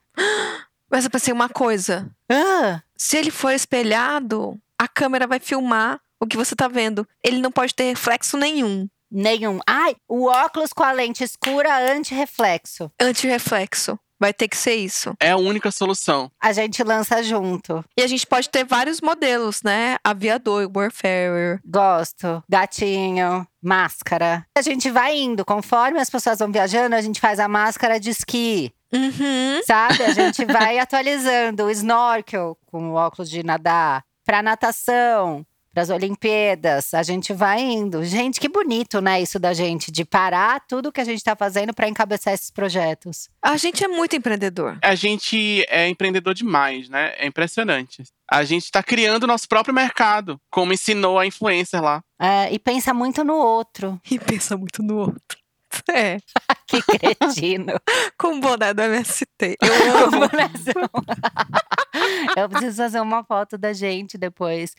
Mas eu pensei uma coisa. Ah, Se ele for espelhado, a câmera vai filmar o que você tá vendo. Ele não pode ter reflexo nenhum. nenhum. Ai, o óculos com a lente escura anti-reflexo. Antirreflexo. Vai ter que ser isso. É a única solução. A gente lança junto. E a gente pode ter vários modelos, né? Aviador, Warfarer. Gosto. Gatinho, máscara. A gente vai indo. Conforme as pessoas vão viajando, a gente faz a máscara de esqui. Uhum. Sabe? A gente [laughs] vai atualizando o snorkel com o óculos de nadar, pra natação, pras Olimpíadas. A gente vai indo. Gente, que bonito, né? Isso da gente, de parar tudo que a gente tá fazendo pra encabeçar esses projetos. A gente é muito empreendedor. A gente é empreendedor demais, né? É impressionante. A gente tá criando o nosso próprio mercado, como ensinou a influencer lá. É, e pensa muito no outro. [laughs] E pensa muito no outro. [laughs] É, [laughs] Que cretino. com o boné do MST. Eu amo. eu preciso fazer uma foto da gente depois.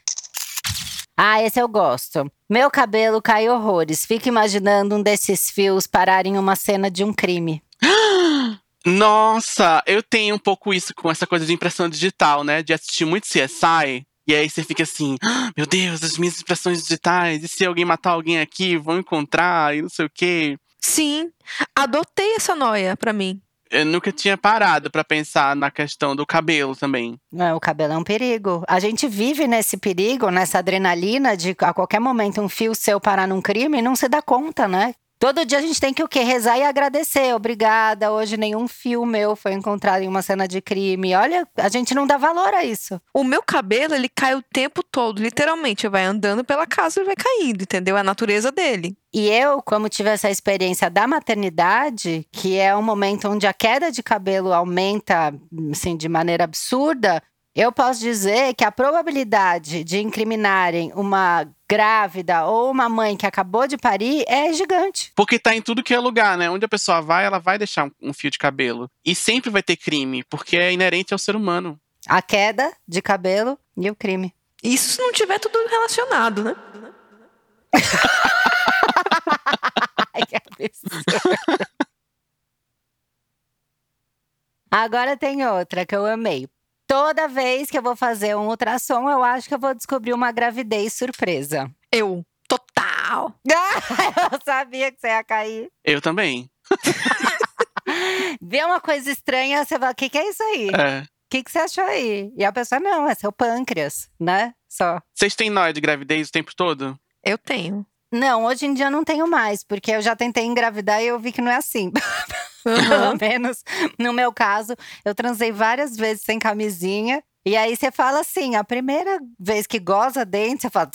Ah, esse eu gosto. Meu cabelo cai horrores. Fico imaginando um desses fios parar em uma cena de um crime. Nossa, eu tenho um pouco isso com essa coisa de impressão digital, né? De assistir muito CSI. E aí você fica assim, "Ah, meu Deus, as minhas impressões digitais, e se alguém matar alguém aqui, vão encontrar, e não sei o quê. Sim, adotei essa noia pra mim. Eu nunca tinha parado pra pensar na questão do cabelo também. Não, o cabelo é um perigo. A gente vive nesse perigo, nessa adrenalina de a qualquer momento um fio seu parar num crime e não se dá conta, né? Todo dia a gente tem que o quê? Rezar e agradecer. Obrigada, hoje nenhum fio meu foi encontrado em uma cena de crime. Olha, a gente não dá valor a isso. O meu cabelo, ele cai o tempo todo, literalmente. Vai andando pela casa e vai caindo, entendeu? É a natureza dele. E eu, como tive essa experiência da maternidade, que é um momento onde a queda de cabelo aumenta, assim, de maneira absurda, Eu posso dizer que a probabilidade de incriminarem uma grávida ou uma mãe que acabou de parir é gigante. Porque tá em tudo que é lugar, né? Onde a pessoa vai, ela vai deixar um, fio de cabelo. E sempre vai ter crime, porque é inerente ao ser humano. A queda de cabelo e o crime. Isso se não tiver tudo relacionado, né? [laughs] Ai, que absurdo. [laughs] Agora tem outra que eu amei. Toda vez que eu vou fazer um ultrassom, eu acho que eu vou descobrir uma gravidez surpresa. Eu, total. [laughs] eu sabia que você ia cair. Eu também. [laughs] Vê uma coisa estranha, você fala: o que, que é isso aí? O É. que, que você achou aí? E a pessoa, não, é seu pâncreas, né? Só. Vocês têm nóia de gravidez o tempo todo? Eu tenho. Não, hoje em dia eu não tenho mais, porque eu já tentei engravidar e eu vi que não é assim. [laughs] Pelo [laughs] Uhum. menos no meu caso, eu transei várias vezes sem camisinha. E aí você fala assim: a primeira vez que goza dentro, você fala.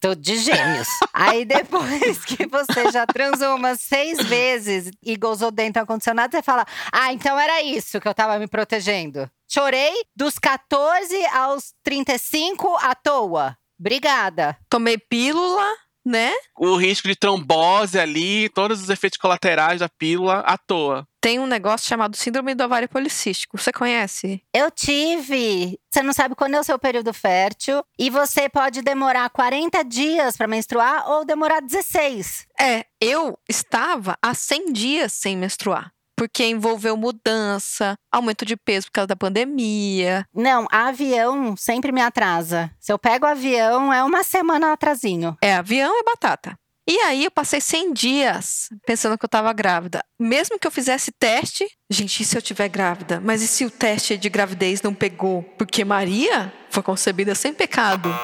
Tô de gêmeos. aí depois [laughs] que você já transou umas seis vezes e gozou dentro do ar-condicionado, você fala: Ah, então era isso que eu tava me protegendo. Chorei dos 14 aos 35 à toa. Obrigada. Tomei pílula, né? O risco de trombose ali, todos os efeitos colaterais da pílula à toa. Tem um negócio chamado síndrome do ovário policístico. Você conhece? Eu tive. Você não sabe quando é o seu período fértil. E você pode demorar 40 dias pra menstruar ou demorar 16. É, eu estava há 100 dias sem menstruar. Porque envolveu mudança, aumento de peso por causa da pandemia. Não, avião sempre me atrasa. Se eu pego o avião, é uma semana atrasinho. É, avião é batata. E aí eu passei 100 dias pensando que eu tava grávida. Mesmo que eu fizesse teste, gente, e se eu tiver grávida? Mas e se o teste de gravidez não pegou? Porque Maria foi concebida sem pecado.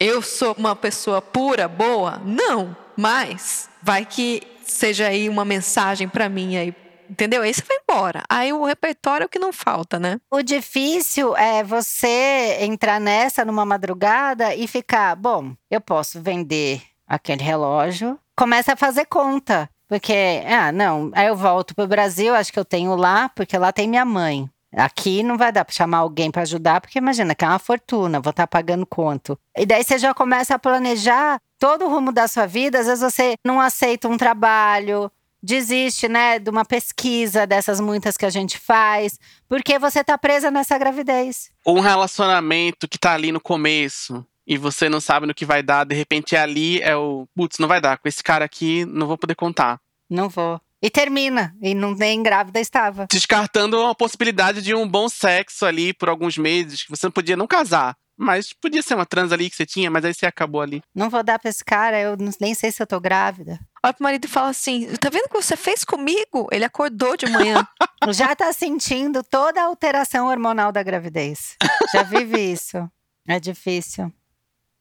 Eu sou uma pessoa pura, boa? Não, mas vai que seja aí uma mensagem pra mim aí, entendeu? Aí você vai embora. Aí o repertório é o que não falta, né? O difícil é você entrar nessa numa madrugada e ficar, bom, eu posso vender aquele relógio. Começa a fazer conta. Porque, ah, não, aí eu volto pro Brasil, acho que eu tenho lá, porque lá tem minha mãe. Aqui não vai dar pra chamar alguém pra ajudar, porque imagina que é uma fortuna, vou estar pagando quanto. E daí você já começa a planejar todo o rumo da sua vida, às vezes você não aceita um trabalho, desiste, né, de uma pesquisa dessas muitas que a gente faz, porque você tá presa nessa gravidez. Um relacionamento que tá ali no começo e você não sabe no que vai dar, de repente é ali, é o. Putz, não vai dar. Com esse cara aqui, não vou poder contar. Não vou. E termina, e não nem grávida estava. Descartando a possibilidade de um bom sexo ali por alguns meses, que você não podia não casar. Mas podia ser uma trans ali que você tinha, mas aí você acabou ali. Não vou dar pra esse cara, eu não- nem sei se eu tô grávida. Olha pro marido e fala assim: tá vendo o que você fez comigo? Ele acordou de manhã. [laughs] Já tá sentindo toda a alteração hormonal da gravidez. Já vive isso. É difícil.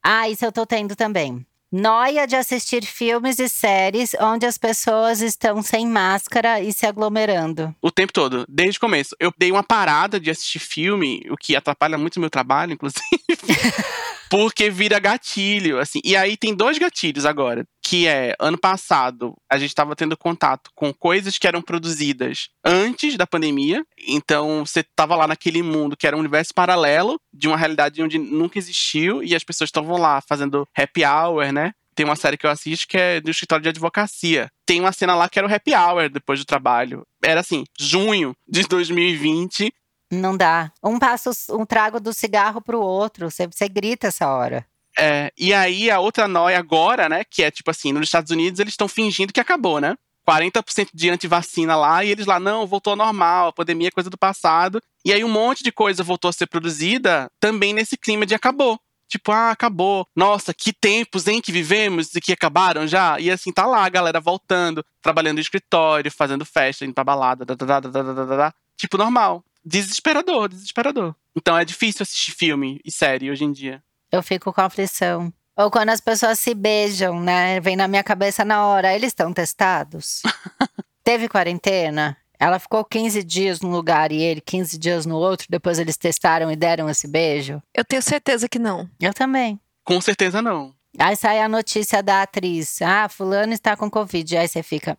Ah, isso eu tô tendo também. Noia de assistir filmes e séries onde as pessoas estão sem máscara e se aglomerando. O tempo todo, desde o começo. Eu dei uma parada de assistir filme, o que atrapalha muito o meu trabalho, inclusive. [laughs] Porque vira gatilho, assim. E aí tem dois gatilhos agora. Que é, ano passado, a gente estava tendo contato com coisas que eram produzidas antes da pandemia. Então, você tava lá naquele mundo que era um universo paralelo de uma realidade onde nunca existiu. E as pessoas estavam lá fazendo happy hour, né? Tem uma série que eu assisto que é do escritório de advocacia. Tem uma cena lá que era o happy hour depois do trabalho. Era assim, junho de 2020. Não dá. Um passa um trago do cigarro pro outro, você, grita essa hora. É, e aí a outra noia agora, né, que é tipo assim, nos Estados Unidos eles estão fingindo que acabou, né? 40% de antivacina lá, e eles lá, não, voltou ao normal, a pandemia é coisa do passado. E aí um monte de coisa voltou a ser produzida também nesse clima de acabou. Tipo, ah, acabou. Nossa, que tempos em que vivemos e que acabaram já. E assim, tá lá a galera voltando, trabalhando no escritório, fazendo festa, indo pra balada, da, da, da, da, da, da, da. tipo, normal. Desesperador, desesperador. Então é difícil assistir filme e série hoje em dia. Eu fico com aflição. Ou quando as pessoas se beijam, né? Vem na minha cabeça na hora. Eles estão testados? [laughs] Teve quarentena? Ela ficou 15 dias num lugar e ele 15 dias no outro. Depois eles testaram e deram esse beijo? Eu tenho certeza que não. Eu também. Com certeza não. Aí sai a notícia da atriz. Ah, fulano está com Covid. Aí você fica.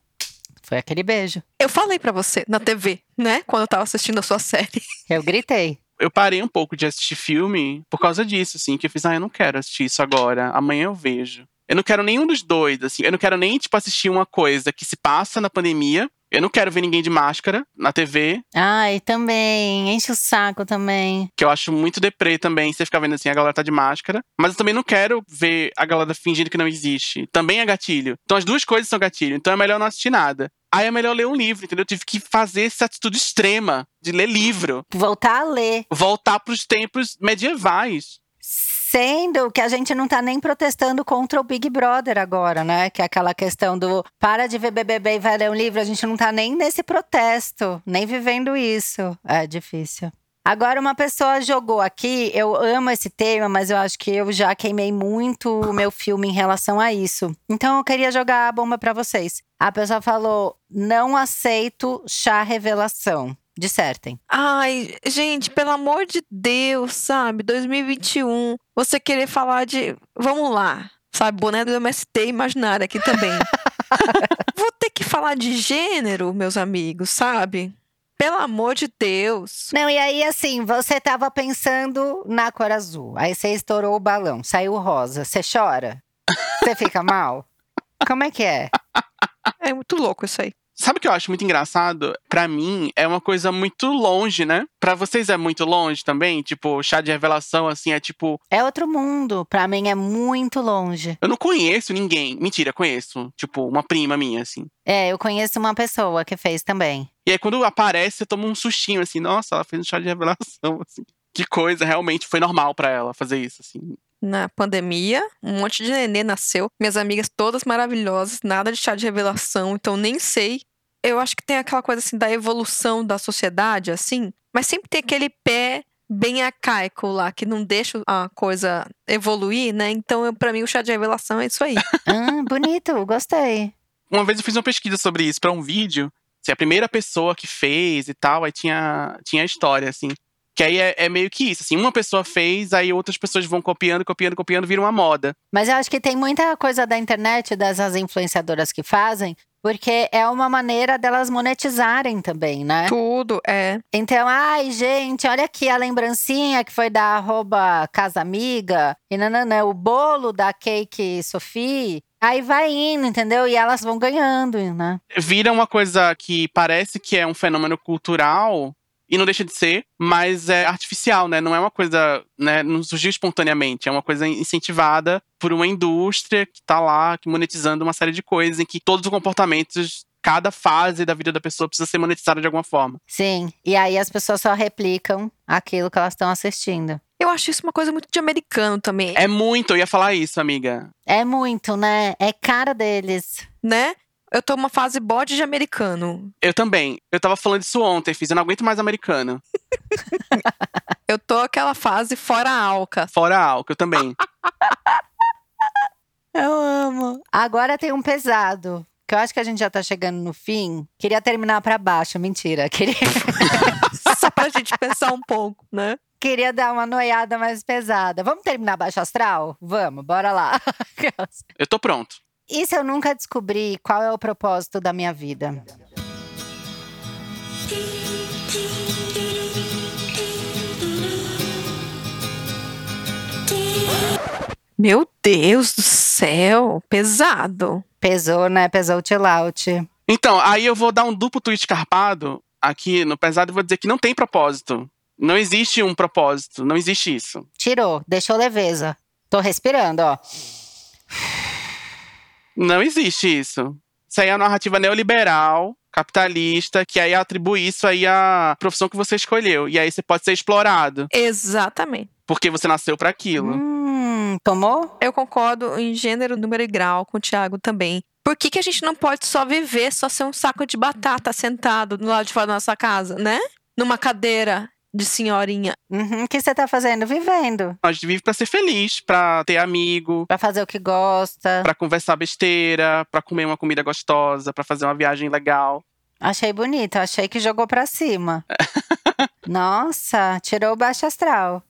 Foi aquele beijo. Eu falei pra você na TV, né? Quando eu tava assistindo a sua série. Eu gritei. eu parei um pouco de assistir filme por causa disso, assim, que eu fiz, ah, eu não quero assistir isso agora, amanhã eu vejo. Eu não quero nenhum dos dois, assim. Eu não quero nem, tipo, assistir uma coisa que se passa na pandemia. Eu não quero ver ninguém de máscara na TV, Ai, também. Enche o saco também. que eu acho muito deprê também, você ficar vendo assim, a galera tá de máscara. Mas eu também não quero ver a galera fingindo que não existe. Também é gatilho. Então as duas coisas são gatilho. Então é melhor não assistir nada. Aí é melhor ler um livro, entendeu? Eu tive que fazer essa atitude extrema de ler livro. Voltar a ler. Voltar pros tempos medievais. Sendo que a gente não tá nem protestando contra o Big Brother agora, né? Que é aquela questão do para de ver BBB e vai ler um livro. A gente não tá nem nesse protesto, nem vivendo isso. É difícil. Agora, uma pessoa jogou aqui, eu amo esse tema, mas eu acho que eu já queimei muito o meu filme em relação a isso. Então, eu queria jogar a bomba pra vocês. A pessoa falou: não aceito chá revelação. Dissertem. Ai, gente, pelo amor de Deus, sabe? 2021. Você querer falar de. Vamos lá. Sabe, boné do MST imaginário aqui também. [laughs] Vou ter que falar de gênero, meus amigos, sabe? Pelo amor de Deus. Não, e aí assim, você tava pensando na cor azul. Aí você estourou o balão, saiu rosa. Você chora? Você fica mal? Como é que é? [laughs] É muito louco isso aí. Sabe o que eu acho muito engraçado? Pra mim, é uma coisa muito longe, né? Pra vocês é muito longe também? Tipo, chá de revelação, assim, é tipo. É outro mundo. Pra mim é muito longe. Eu não conheço ninguém. Mentira, conheço. Tipo, uma prima minha, assim. É, eu conheço uma pessoa que fez também. E aí, quando aparece, eu tomo um sustinho, assim. Nossa, ela fez um chá de revelação, assim. Que coisa, realmente foi normal pra ela fazer isso, assim. Na pandemia, um monte de nenê nasceu. Minhas amigas todas maravilhosas, nada de chá de revelação, então nem sei. Eu acho que tem aquela coisa assim da evolução da sociedade, assim, mas sempre tem aquele pé bem arcaico lá, que não deixa a coisa evoluir, né? Então, eu- pra mim, o chá de revelação é isso aí. [laughs] Ah, bonito, gostei. Uma vez eu fiz uma pesquisa sobre isso pra um vídeo. Se a primeira pessoa que fez e tal, aí tinha, tinha a história, assim. Que aí é, é meio que isso, assim. Uma pessoa fez, aí outras pessoas vão copiando, copiando, copiando, vira uma moda. Mas eu acho que tem muita coisa da internet, dessas influenciadoras que fazem, porque é uma maneira delas monetizarem também, né? Tudo, é. Então, ai, gente, olha aqui a lembrancinha que foi da arroba Casa Amiga, e nananã, o bolo da Cake Sophie. Aí vai indo, entendeu? E elas vão ganhando, né? Vira uma coisa que parece que é um fenômeno cultural, e não deixa de ser, mas é artificial, né? Não é uma coisa, né? Não surgiu espontaneamente, é uma coisa incentivada por uma indústria que tá lá que monetizando uma série de coisas em que todos os comportamentos, cada fase da vida da pessoa precisa ser monetizada de alguma forma. Sim. E aí as pessoas só replicam aquilo que elas estão assistindo. Eu acho isso uma coisa muito de americano também, É muito, eu ia falar isso, amiga. É muito, né? É cara deles. né? Eu tô numa fase bode de americano. Eu também. Eu tava falando isso ontem, fiz, eu não aguento mais americano. [laughs] Eu tô aquela fase fora alca. Fora álcool, eu também. [laughs] Eu amo. Agora tem um pesado. Que eu acho que a gente já tá chegando no fim. Queria terminar pra baixo, mentira. [laughs] Queria, Só pra gente pensar um pouco, né? queria dar uma noiada mais pesada. Vamos terminar baixo astral? Vamos, bora lá. Eu tô pronto. E se eu nunca descobri qual é o propósito da minha vida? Meu Deus do céu, pesado. Pesou, né? Pesou o chill out. Então, aí eu vou dar um duplo tweet carpado aqui no pesado e vou dizer que não tem propósito. Não existe um propósito, não existe isso. Tirou, deixou leveza. Tô respirando, ó. Não existe isso. Isso aí é a narrativa neoliberal, capitalista, que aí atribui isso aí à profissão que você escolheu. E aí você pode ser explorado, Exatamente. porque você nasceu pra aquilo. Hum, tomou? Eu concordo em gênero, número e grau com o Thiago também. Por que, que a gente não pode só viver, só ser um saco de batata sentado do lado de fora da nossa casa, né? Numa cadeira de senhorinha. Uhum, o que você tá fazendo? Vivendo. A gente vive pra ser feliz, pra ter amigo, Pra fazer o que gosta. pra conversar besteira, pra comer uma comida gostosa, pra fazer uma viagem legal. Achei bonito, achei que jogou pra cima. [laughs] Nossa, tirou o baixo astral.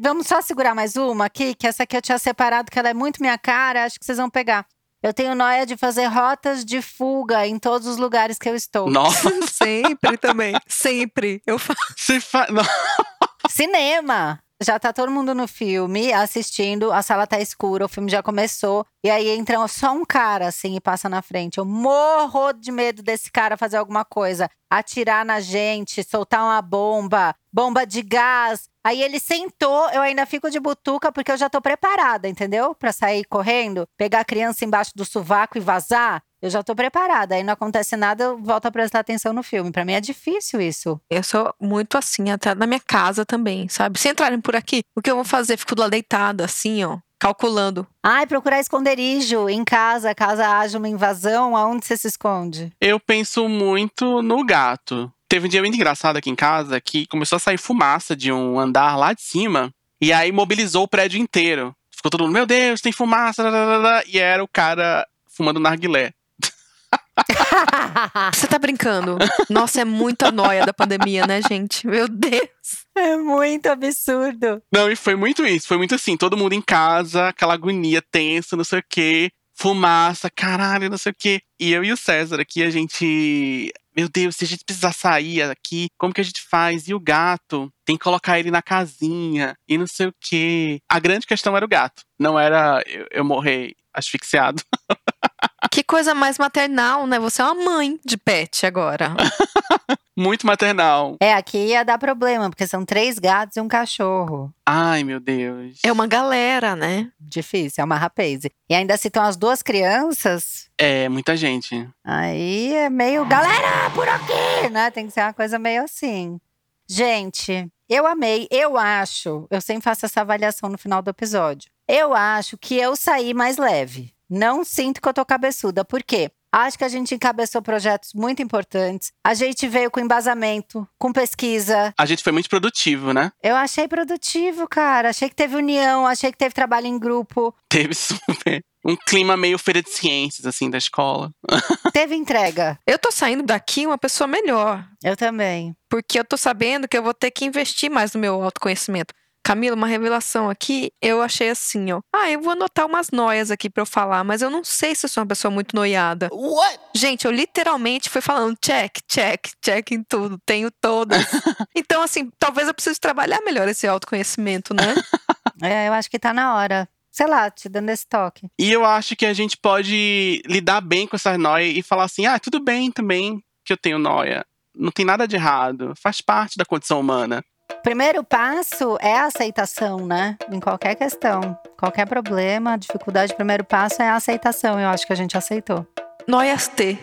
Vamos só segurar mais uma aqui, que essa aqui eu tinha separado, que ela é muito minha cara, acho que vocês vão pegar. Eu tenho noia de fazer rotas de fuga em todos os lugares que eu estou. Nossa, [laughs] Sempre também. Sempre. Eu faço. você faz. [laughs] Cinema! Já tá todo mundo no filme, assistindo, a sala tá escura, o filme já começou. E aí entra só um cara, assim, e passa na frente. Eu morro de medo desse cara fazer alguma coisa. Atirar na gente, soltar uma bomba, bomba de gás. Aí ele sentou, eu ainda fico de butuca, porque eu já tô preparada, entendeu? Pra sair correndo, pegar a criança embaixo do sovaco e vazar. Eu já tô preparada. Aí não acontece nada, eu volto a prestar atenção no filme. Pra mim é difícil isso. Eu sou muito assim, até na minha casa também, sabe? Se entrarem por aqui, o que eu vou fazer? Fico lá deitada, assim, ó, calculando. Ai, procurar esconderijo em casa, caso haja uma invasão, aonde você se esconde? Eu penso muito no gato. Teve um dia muito engraçado aqui em casa que começou a sair fumaça de um andar lá de cima e aí mobilizou o prédio inteiro. Ficou todo mundo, meu Deus, tem fumaça, dadadada", e era o cara fumando narguilé. [laughs] Você tá brincando? Nossa, é muita noia da pandemia, né, gente? Meu Deus. é muito absurdo. Não, e foi muito isso. Foi muito assim, todo mundo em casa, aquela agonia tensa, não sei o quê. Fumaça, caralho, não sei o quê. E eu e o César aqui, a gente. Meu Deus, se a gente precisar sair aqui, como que a gente faz? E o gato? Tem que colocar ele na casinha e não sei o quê. A grande questão era o gato. Não era eu, eu morrer asfixiado. [laughs] Que coisa mais maternal, né? Você é uma mãe de pet agora. [laughs] Muito maternal. É, aqui ia dar problema, porque são três gatos e um cachorro. Ai, meu Deus. É uma galera, né? Difícil, é uma rapaz. E ainda se estão as duas crianças, É, muita gente. aí é meio galera por aqui, né? Tem que ser uma coisa meio assim. Gente, eu amei. Eu acho, eu sempre faço essa avaliação no final do episódio. Eu acho que eu saí mais leve. Não sinto que eu tô cabeçuda. Por quê? Acho que a gente encabeçou projetos muito importantes. A gente veio com embasamento, com pesquisa. A gente foi muito produtivo, né? Eu achei produtivo, cara. Achei que teve união, achei que teve trabalho em grupo. Teve [laughs] super. Um clima meio feira de ciências, assim, da escola. [laughs] teve entrega. Eu tô saindo daqui uma pessoa melhor. Eu também. Porque eu tô sabendo que eu vou ter que investir mais no meu autoconhecimento. Camila, uma revelação aqui, eu achei assim, ó. Ah, eu vou anotar umas noias aqui pra eu falar, mas eu não sei se eu sou uma pessoa muito noiada. What? Gente, eu literalmente fui falando check, check, check em tudo, tenho todas. [laughs] então, assim, talvez eu precise trabalhar melhor esse autoconhecimento, né? [laughs] É, eu acho que tá na hora. Sei lá, te dando esse toque. E eu acho que a gente pode lidar bem com essas noias e falar assim: ah, tudo bem também que eu tenho noia. Não tem nada de errado. Faz parte da condição humana. Primeiro passo é a aceitação, né? Em qualquer questão. Qualquer problema, dificuldade, primeiro passo é a aceitação. Eu acho que a gente aceitou. Noias T.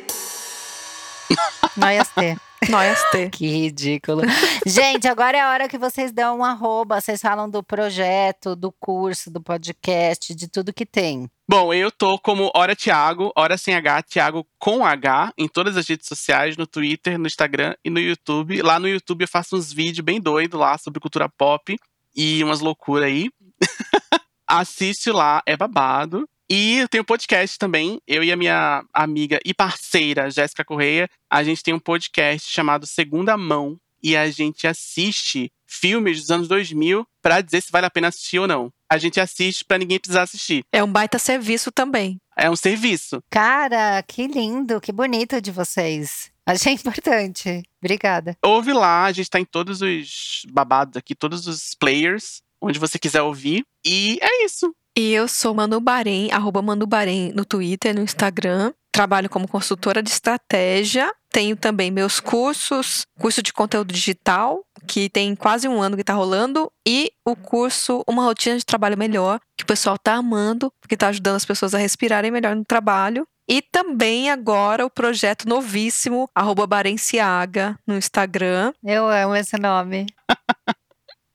Noias ter. Noias [laughs] T. Que ridículo. Gente, agora é a hora que vocês dão um arroba. Vocês falam do projeto, do curso, do podcast, de tudo que tem. Bom, eu tô como Hora Thiago, Hora sem H, Thiago com H, em todas as redes sociais, no Twitter, no Instagram e no YouTube. Lá no YouTube eu faço uns vídeos bem doidos lá sobre cultura pop e umas loucuras aí. [laughs] Assiste lá, é babado. E eu tenho podcast também, eu e a minha amiga e parceira, Jéssica Correia, a gente tem um podcast chamado Segunda Mão e a gente assiste filmes dos anos 2000 pra dizer se vale a pena assistir ou não. A gente assiste pra ninguém precisar assistir. É um baita serviço também. É um serviço. Cara, que lindo, que bonito de vocês. Achei importante. Obrigada. Ouve lá, a gente tá em todos os babados aqui, todos os players, onde você quiser ouvir. E é isso. E eu sou Manu Bahrein, arroba Manu Bahrein no Twitter, no Instagram. Trabalho como consultora de estratégia. Tenho também meus cursos, curso de conteúdo digital, que tem quase um ano que tá rolando, e o curso Uma Rotina de Trabalho Melhor, que o pessoal tá amando, porque tá ajudando as pessoas a respirarem melhor no trabalho. E também agora o projeto novíssimo, arroba Barenciaga, no Instagram. Eu amo esse nome. [laughs]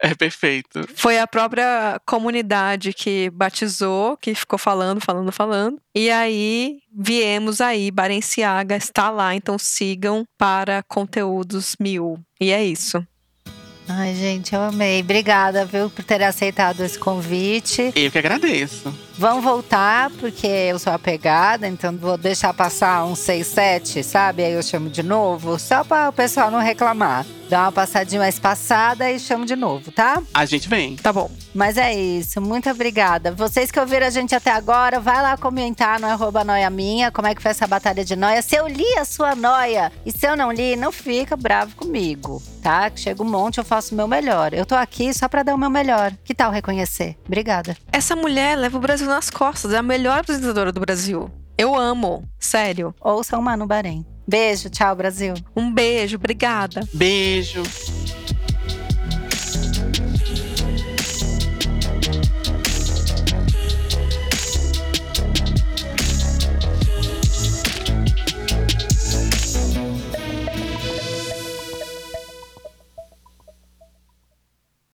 [laughs] É perfeito. Foi a própria comunidade que batizou, que ficou falando, falando, falando. E aí viemos aí, Barenciaga está lá, então sigam para conteúdos mil. E é isso. Ai, gente, eu amei. Obrigada, viu, por ter aceitado esse convite. Eu que agradeço. Vão voltar, porque eu sou apegada, então vou deixar passar uns 6, 7, sabe? Aí eu chamo de novo, só para o pessoal não reclamar. Dá uma passadinha mais passada e chamo de novo, tá? A gente vem. Tá bom. Mas é isso, muito obrigada. Vocês que ouviram a gente até agora, vai lá comentar no arroba noia minha, como é que foi essa batalha de noia. Se eu li a sua noia e se eu não li, não fica bravo comigo, tá? Que chega um monte, eu faço o meu melhor. Eu tô aqui só pra dar o meu melhor. Que tal reconhecer? Obrigada. Essa mulher leva o Brasil nas costas, é a melhor apresentadora do Brasil. Eu amo, sério. Ouça o Manu Bahrein. Beijo, tchau, Brasil. Um beijo, obrigada. Beijo.